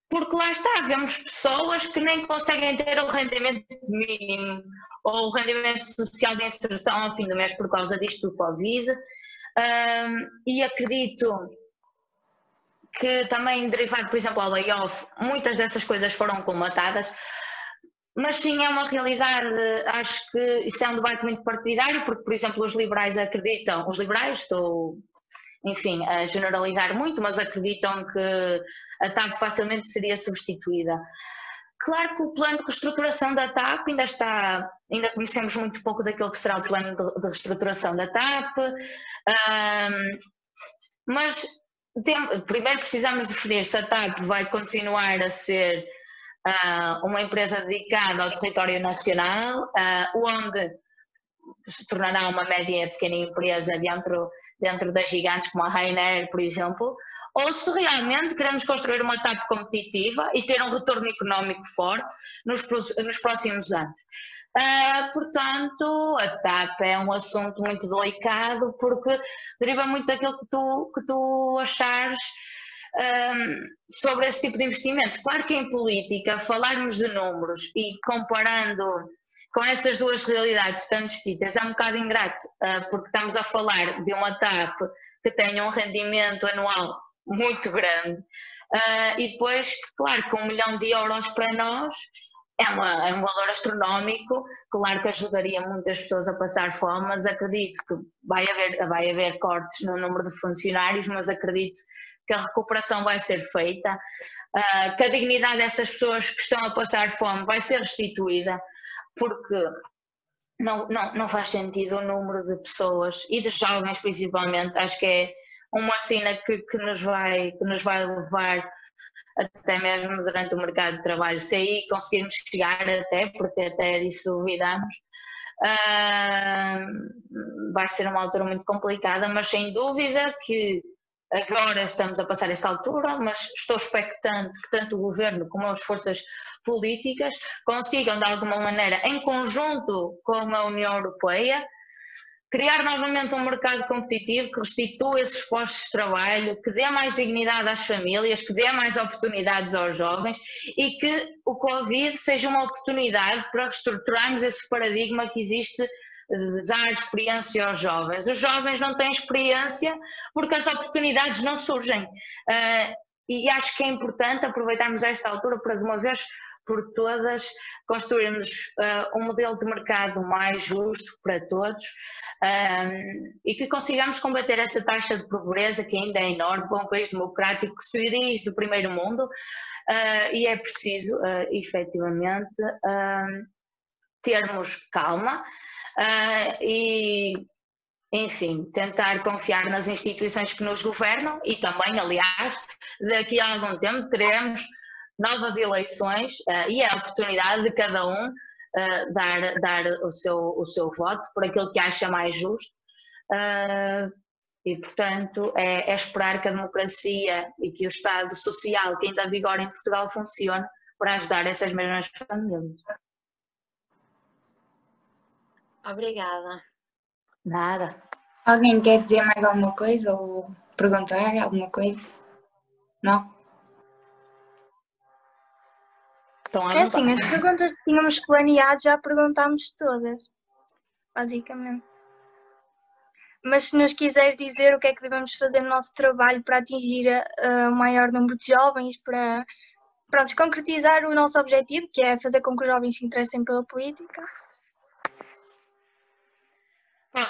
porque lá está, vemos pessoas que nem conseguem ter o rendimento mínimo ou o rendimento social de inserção ao fim do mês por causa disto do Covid. Ah, e acredito que também derivado, por exemplo, ao layoff, muitas dessas coisas foram colmatadas, mas sim, é uma realidade, acho que isso é um debate muito partidário, porque, por exemplo, os liberais acreditam, os liberais, estou, enfim, a generalizar muito, mas acreditam que a TAP facilmente seria substituída. Claro que o plano de reestruturação da TAP ainda está, ainda conhecemos muito pouco daquilo que será o plano de, reestruturação da TAP, mas tem, primeiro precisamos definir se a TAP vai continuar a ser uh, uma empresa dedicada ao território nacional, uh, onde se tornará uma média pequena empresa dentro, dentro das gigantes como a Rainer, por exemplo, ou se realmente queremos construir uma TAP competitiva e ter um retorno económico forte nos, nos próximos anos. Uh, portanto, a TAP é um assunto muito delicado porque deriva muito daquilo que tu, que tu achares um, sobre esse tipo de investimentos. Claro que em política, falarmos de números e comparando com essas duas realidades tão distintas é um bocado ingrato, uh, porque estamos a falar de uma TAP que tem um rendimento anual muito grande. Uh, e depois, claro, com um milhão de euros para nós é, uma, é, um valor astronómico, claro que ajudaria muitas pessoas a passar fome, mas acredito que vai haver, vai haver cortes no número de funcionários, mas acredito que a recuperação vai ser feita, uh, que a dignidade dessas pessoas que estão a passar fome vai ser restituída, porque não, não, não faz sentido o número de pessoas e de jovens principalmente, acho que é uma cena que, que, nos vai, que nos vai levar até mesmo durante o mercado de trabalho, se aí conseguirmos chegar até, porque até disso duvidamos, uh, vai ser uma altura muito complicada, mas sem dúvida que agora estamos a passar esta altura, mas estou expectante que tanto o governo como as forças políticas consigam, de alguma maneira, em conjunto com a União Europeia, criar novamente um mercado competitivo que restitua esses postos de trabalho, que dê mais dignidade às famílias, que dê mais oportunidades aos jovens e que o Covid seja uma oportunidade para reestruturarmos esse paradigma que existe dar experiência aos jovens. Os jovens não têm experiência porque as oportunidades não surgem. Uh, e acho que é importante aproveitarmos esta altura para, de uma vez por todas, construirmos uh, um modelo de mercado mais justo para todos um, e que consigamos combater essa taxa de pobreza que ainda é enorme para um país democrático que se diz do primeiro mundo e é preciso, efetivamente, termos calma uh, e, enfim, tentar confiar nas instituições que nos governam e também, aliás, daqui a algum tempo teremos novas eleições uh, e é a oportunidade de cada um uh, dar, dar o, seu, o seu voto por aquilo que acha mais justo. E, portanto, é, é, esperar que a democracia e que o Estado social que ainda vigora em Portugal funcione para ajudar essas mesmas famílias. Obrigada. Nada. Alguém quer dizer mais alguma coisa ou perguntar alguma coisa? Não? Então, é assim, as perguntas que tínhamos planeado já perguntámos todas, basicamente. Mas se nos quiseres dizer o que é que devemos fazer no nosso trabalho para atingir o maior número de jovens, para pronto, concretizar o nosso objetivo, que é fazer com que os jovens se interessem pela política,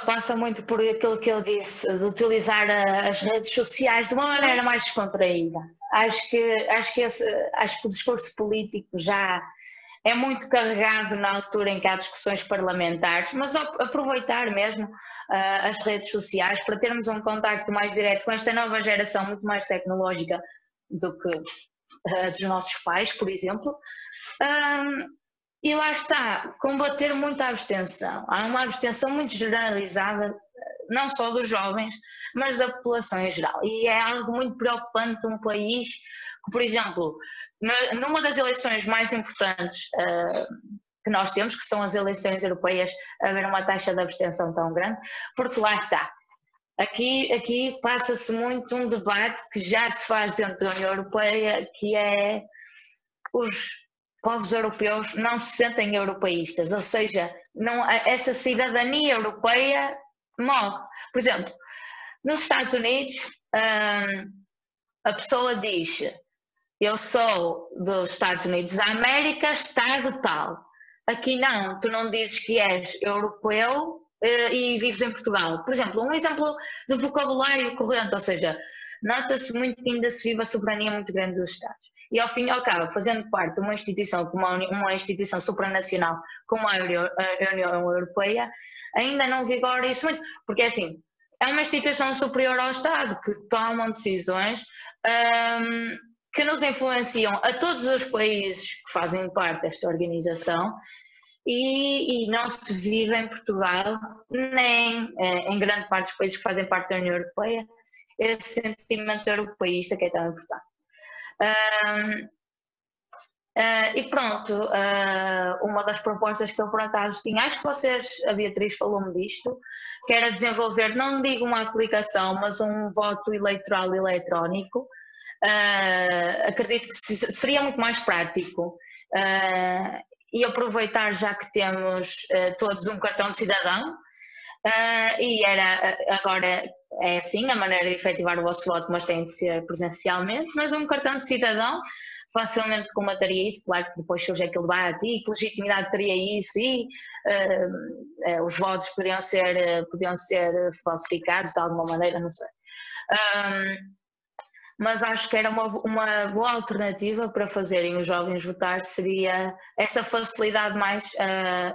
Passa muito por aquilo que eu disse, de utilizar as redes sociais de uma maneira mais descontraída. Acho que, acho que, esse, acho que o discurso político já é muito carregado na altura em que há discussões parlamentares, mas aproveitar mesmo uh, as redes sociais para termos um contacto mais direto com esta nova geração muito mais tecnológica do que uh, dos nossos pais, por exemplo. Um, e lá está, combater muita abstenção. Há uma abstenção muito generalizada, não só dos jovens, mas da população em geral. E é algo muito preocupante um país que, por exemplo, numa das eleições mais importantes uh, que nós temos, que são as eleições europeias, haver uma taxa de abstenção tão grande, porque lá está. Aqui, aqui passa-se muito um debate que já se faz dentro da União Europeia, que é os povos europeus não se sentem europeístas, ou seja, não, essa cidadania europeia morre. Por exemplo, nos Estados Unidos, hum, a pessoa diz: Eu sou dos Estados Unidos da América, Estado tal. Aqui não, tu não dizes que és europeu eh, e vives em Portugal. Por exemplo, um exemplo de vocabulário corrente, ou seja, nota-se muito que ainda se vive a soberania muito grande dos Estados. E ao fim e ao cabo, fazendo parte de uma instituição como uma, instituição supranacional como a, a União Europeia, ainda não vigora isso muito, porque é assim, é uma instituição superior ao Estado que tomam decisões um, que nos influenciam a todos os países que fazem parte desta organização e, e, não se vive em Portugal, nem eh, em grande parte dos países que fazem parte da União Europeia, esse sentimento europeísta que é tão importante. Uh, e pronto, uh, uma das propostas que eu por acaso tinha, acho que vocês, a Beatriz falou-me disto, que era desenvolver, não digo uma aplicação, mas um voto eleitoral eletrónico. Uh, acredito que seria muito mais prático e aproveitar já que temos todos um cartão de cidadão. e era agora é assim a maneira de efetivar o vosso voto, mas tem de ser presencialmente, mas um cartão de cidadão facilmente comataria isso, claro que depois surge aquele debate e que legitimidade teria isso e uh, uh, os votos poderiam ser, uh, poderiam ser falsificados de alguma maneira, não sei. Um, mas acho que era uma, uma boa alternativa para fazerem os jovens votar, seria essa facilidade mais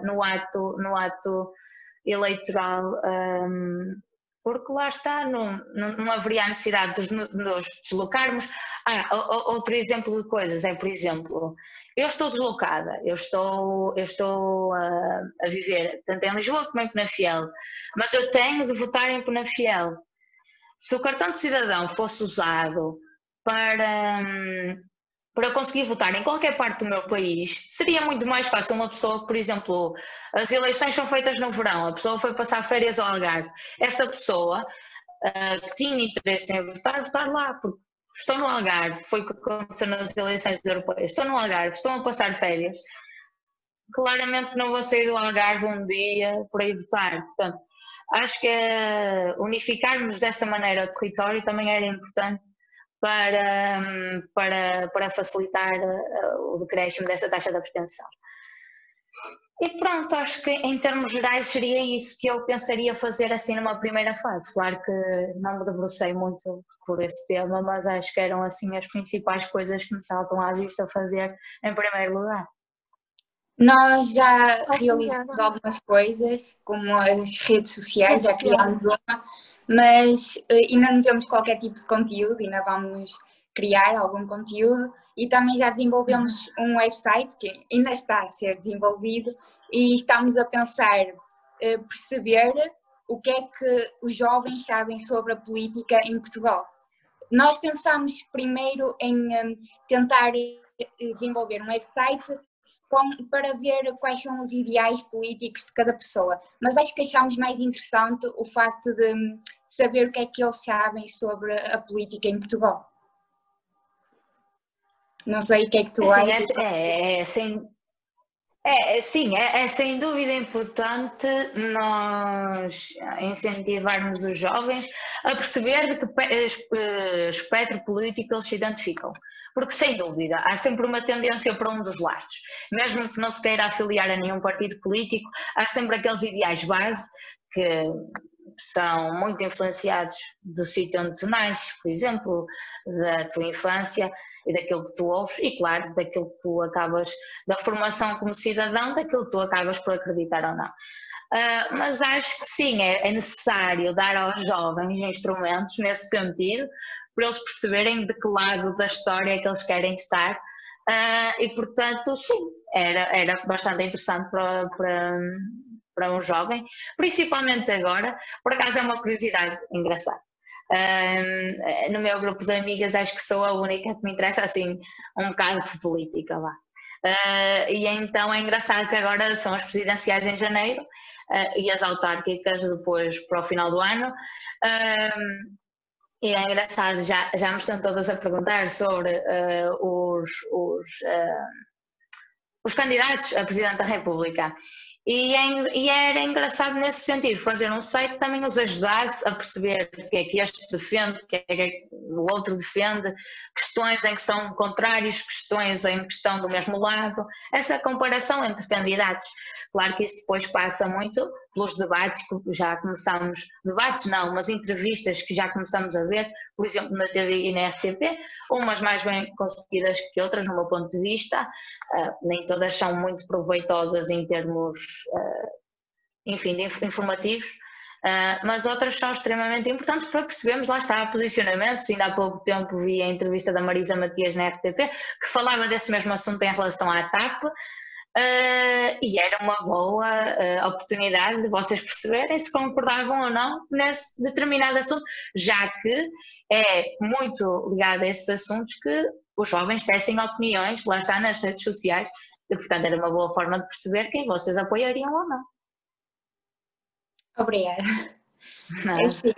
no, ato, no ato eleitoral um, porque lá está, não, não, haveria necessidade de nos deslocarmos. Ah, outro exemplo de coisas é, por exemplo, eu estou deslocada, eu estou, eu estou a, ah, a viver tanto em Lisboa como em Penafiel, mas eu tenho de votar em Penafiel. Se o cartão de cidadão fosse usado para, para conseguir votar em qualquer parte do meu país, seria muito mais fácil uma pessoa, por exemplo, as eleições são feitas no verão, a pessoa foi passar férias ao Algarve, essa pessoa uh, que tinha interesse em votar, votar lá, porque estou no Algarve, foi o que aconteceu nas eleições europeias, estou no Algarve, estão a passar férias, claramente não vou sair do Algarve um dia para ir votar, portanto, acho que uh, unificarmos dessa maneira o território também era importante para, para, para facilitar eh, o decréscimo dessa taxa de abstenção. E pronto, acho que em termos gerais seria isso que eu pensaria fazer assim numa primeira fase. Claro que não me debrucei muito por esse tema, mas acho que eram assim as principais coisas que me saltam à vista fazer em primeiro lugar. Nós já realizamos algumas coisas, como as redes sociais, já criámos uma, mas uh, ainda não temos qualquer tipo de conteúdo, ainda vamos criar algum conteúdo e também já desenvolvemos um website que ainda está a ser desenvolvido e estamos a pensar uh, perceber o que é que os jovens sabem sobre a política em Portugal. Nós pensamos primeiro em um, tentar desenvolver um website para ver quais são os ideais políticos de cada pessoa. Mas acho que achamos mais interessante o facto de saber o que é que eles sabem sobre a política em Portugal. Não sei o que é que tu assim, achas. É, é, sem, é, sim, é, é, sem dúvida importante nós incentivarmos os jovens a perceber de que eh, espectro político eles se identificam. Porque, sem dúvida, há sempre uma tendência para um dos lados. Mesmo que não se queira afiliar a nenhum partido político, há sempre aqueles ideais base que são muito influenciados do sítio onde tu nasces, por exemplo, da tua infância e daquilo que tu ouves, e claro, daquilo que tu acabas, da formação como cidadão, daquilo que tu acabas por acreditar ou não. Uh, mas acho que sim, é, é, necessário dar aos jovens instrumentos nesse sentido, para eles perceberem de que lado da história é que eles querem estar. Uh, e portanto, sim, era, era bastante interessante para, para, para um jovem, principalmente agora, por acaso é uma curiosidade engraçada. Um, no meu grupo de amigas acho que sou a única que me interessa assim um bocado por política lá. Uh, e então é engraçado que agora são as presidenciais em janeiro uh, e as autárquicas depois para o final do ano. Um, e é engraçado, já, já me estão todas a perguntar sobre uh, os, os, os candidatos a Presidente da República. E, é, e, era engraçado nesse sentido, fazer um site também os ajudasse a perceber o que é que este defende, o que é que o outro defende, questões em que são contrários, questões em que estão do mesmo lado, essa comparação entre candidatos. Claro que isso depois passa muito pelos debates que já começamos, debates não, mas entrevistas que já começamos a ver, por exemplo na TV e na RTP, umas mais bem conseguidas que outras no meu ponto de vista, uh, nem todas são muito proveitosas em termos, uh, enfim, informativos, Uh, mas outras são extremamente importantes para percebermos, lá está, posicionamentos. Ainda há pouco tempo vi a entrevista da Marisa Matias na RTP, que falava desse mesmo assunto em relação à TAP, Uh, e era uma boa uh, oportunidade de vocês perceberem se concordavam ou não nesse determinado assunto, já que é muito ligado a esses assuntos que os jovens tecem opiniões, lá está nas redes sociais, e portanto era uma boa forma de perceber quem vocês apoiariam ou não. Obrigada. É assim,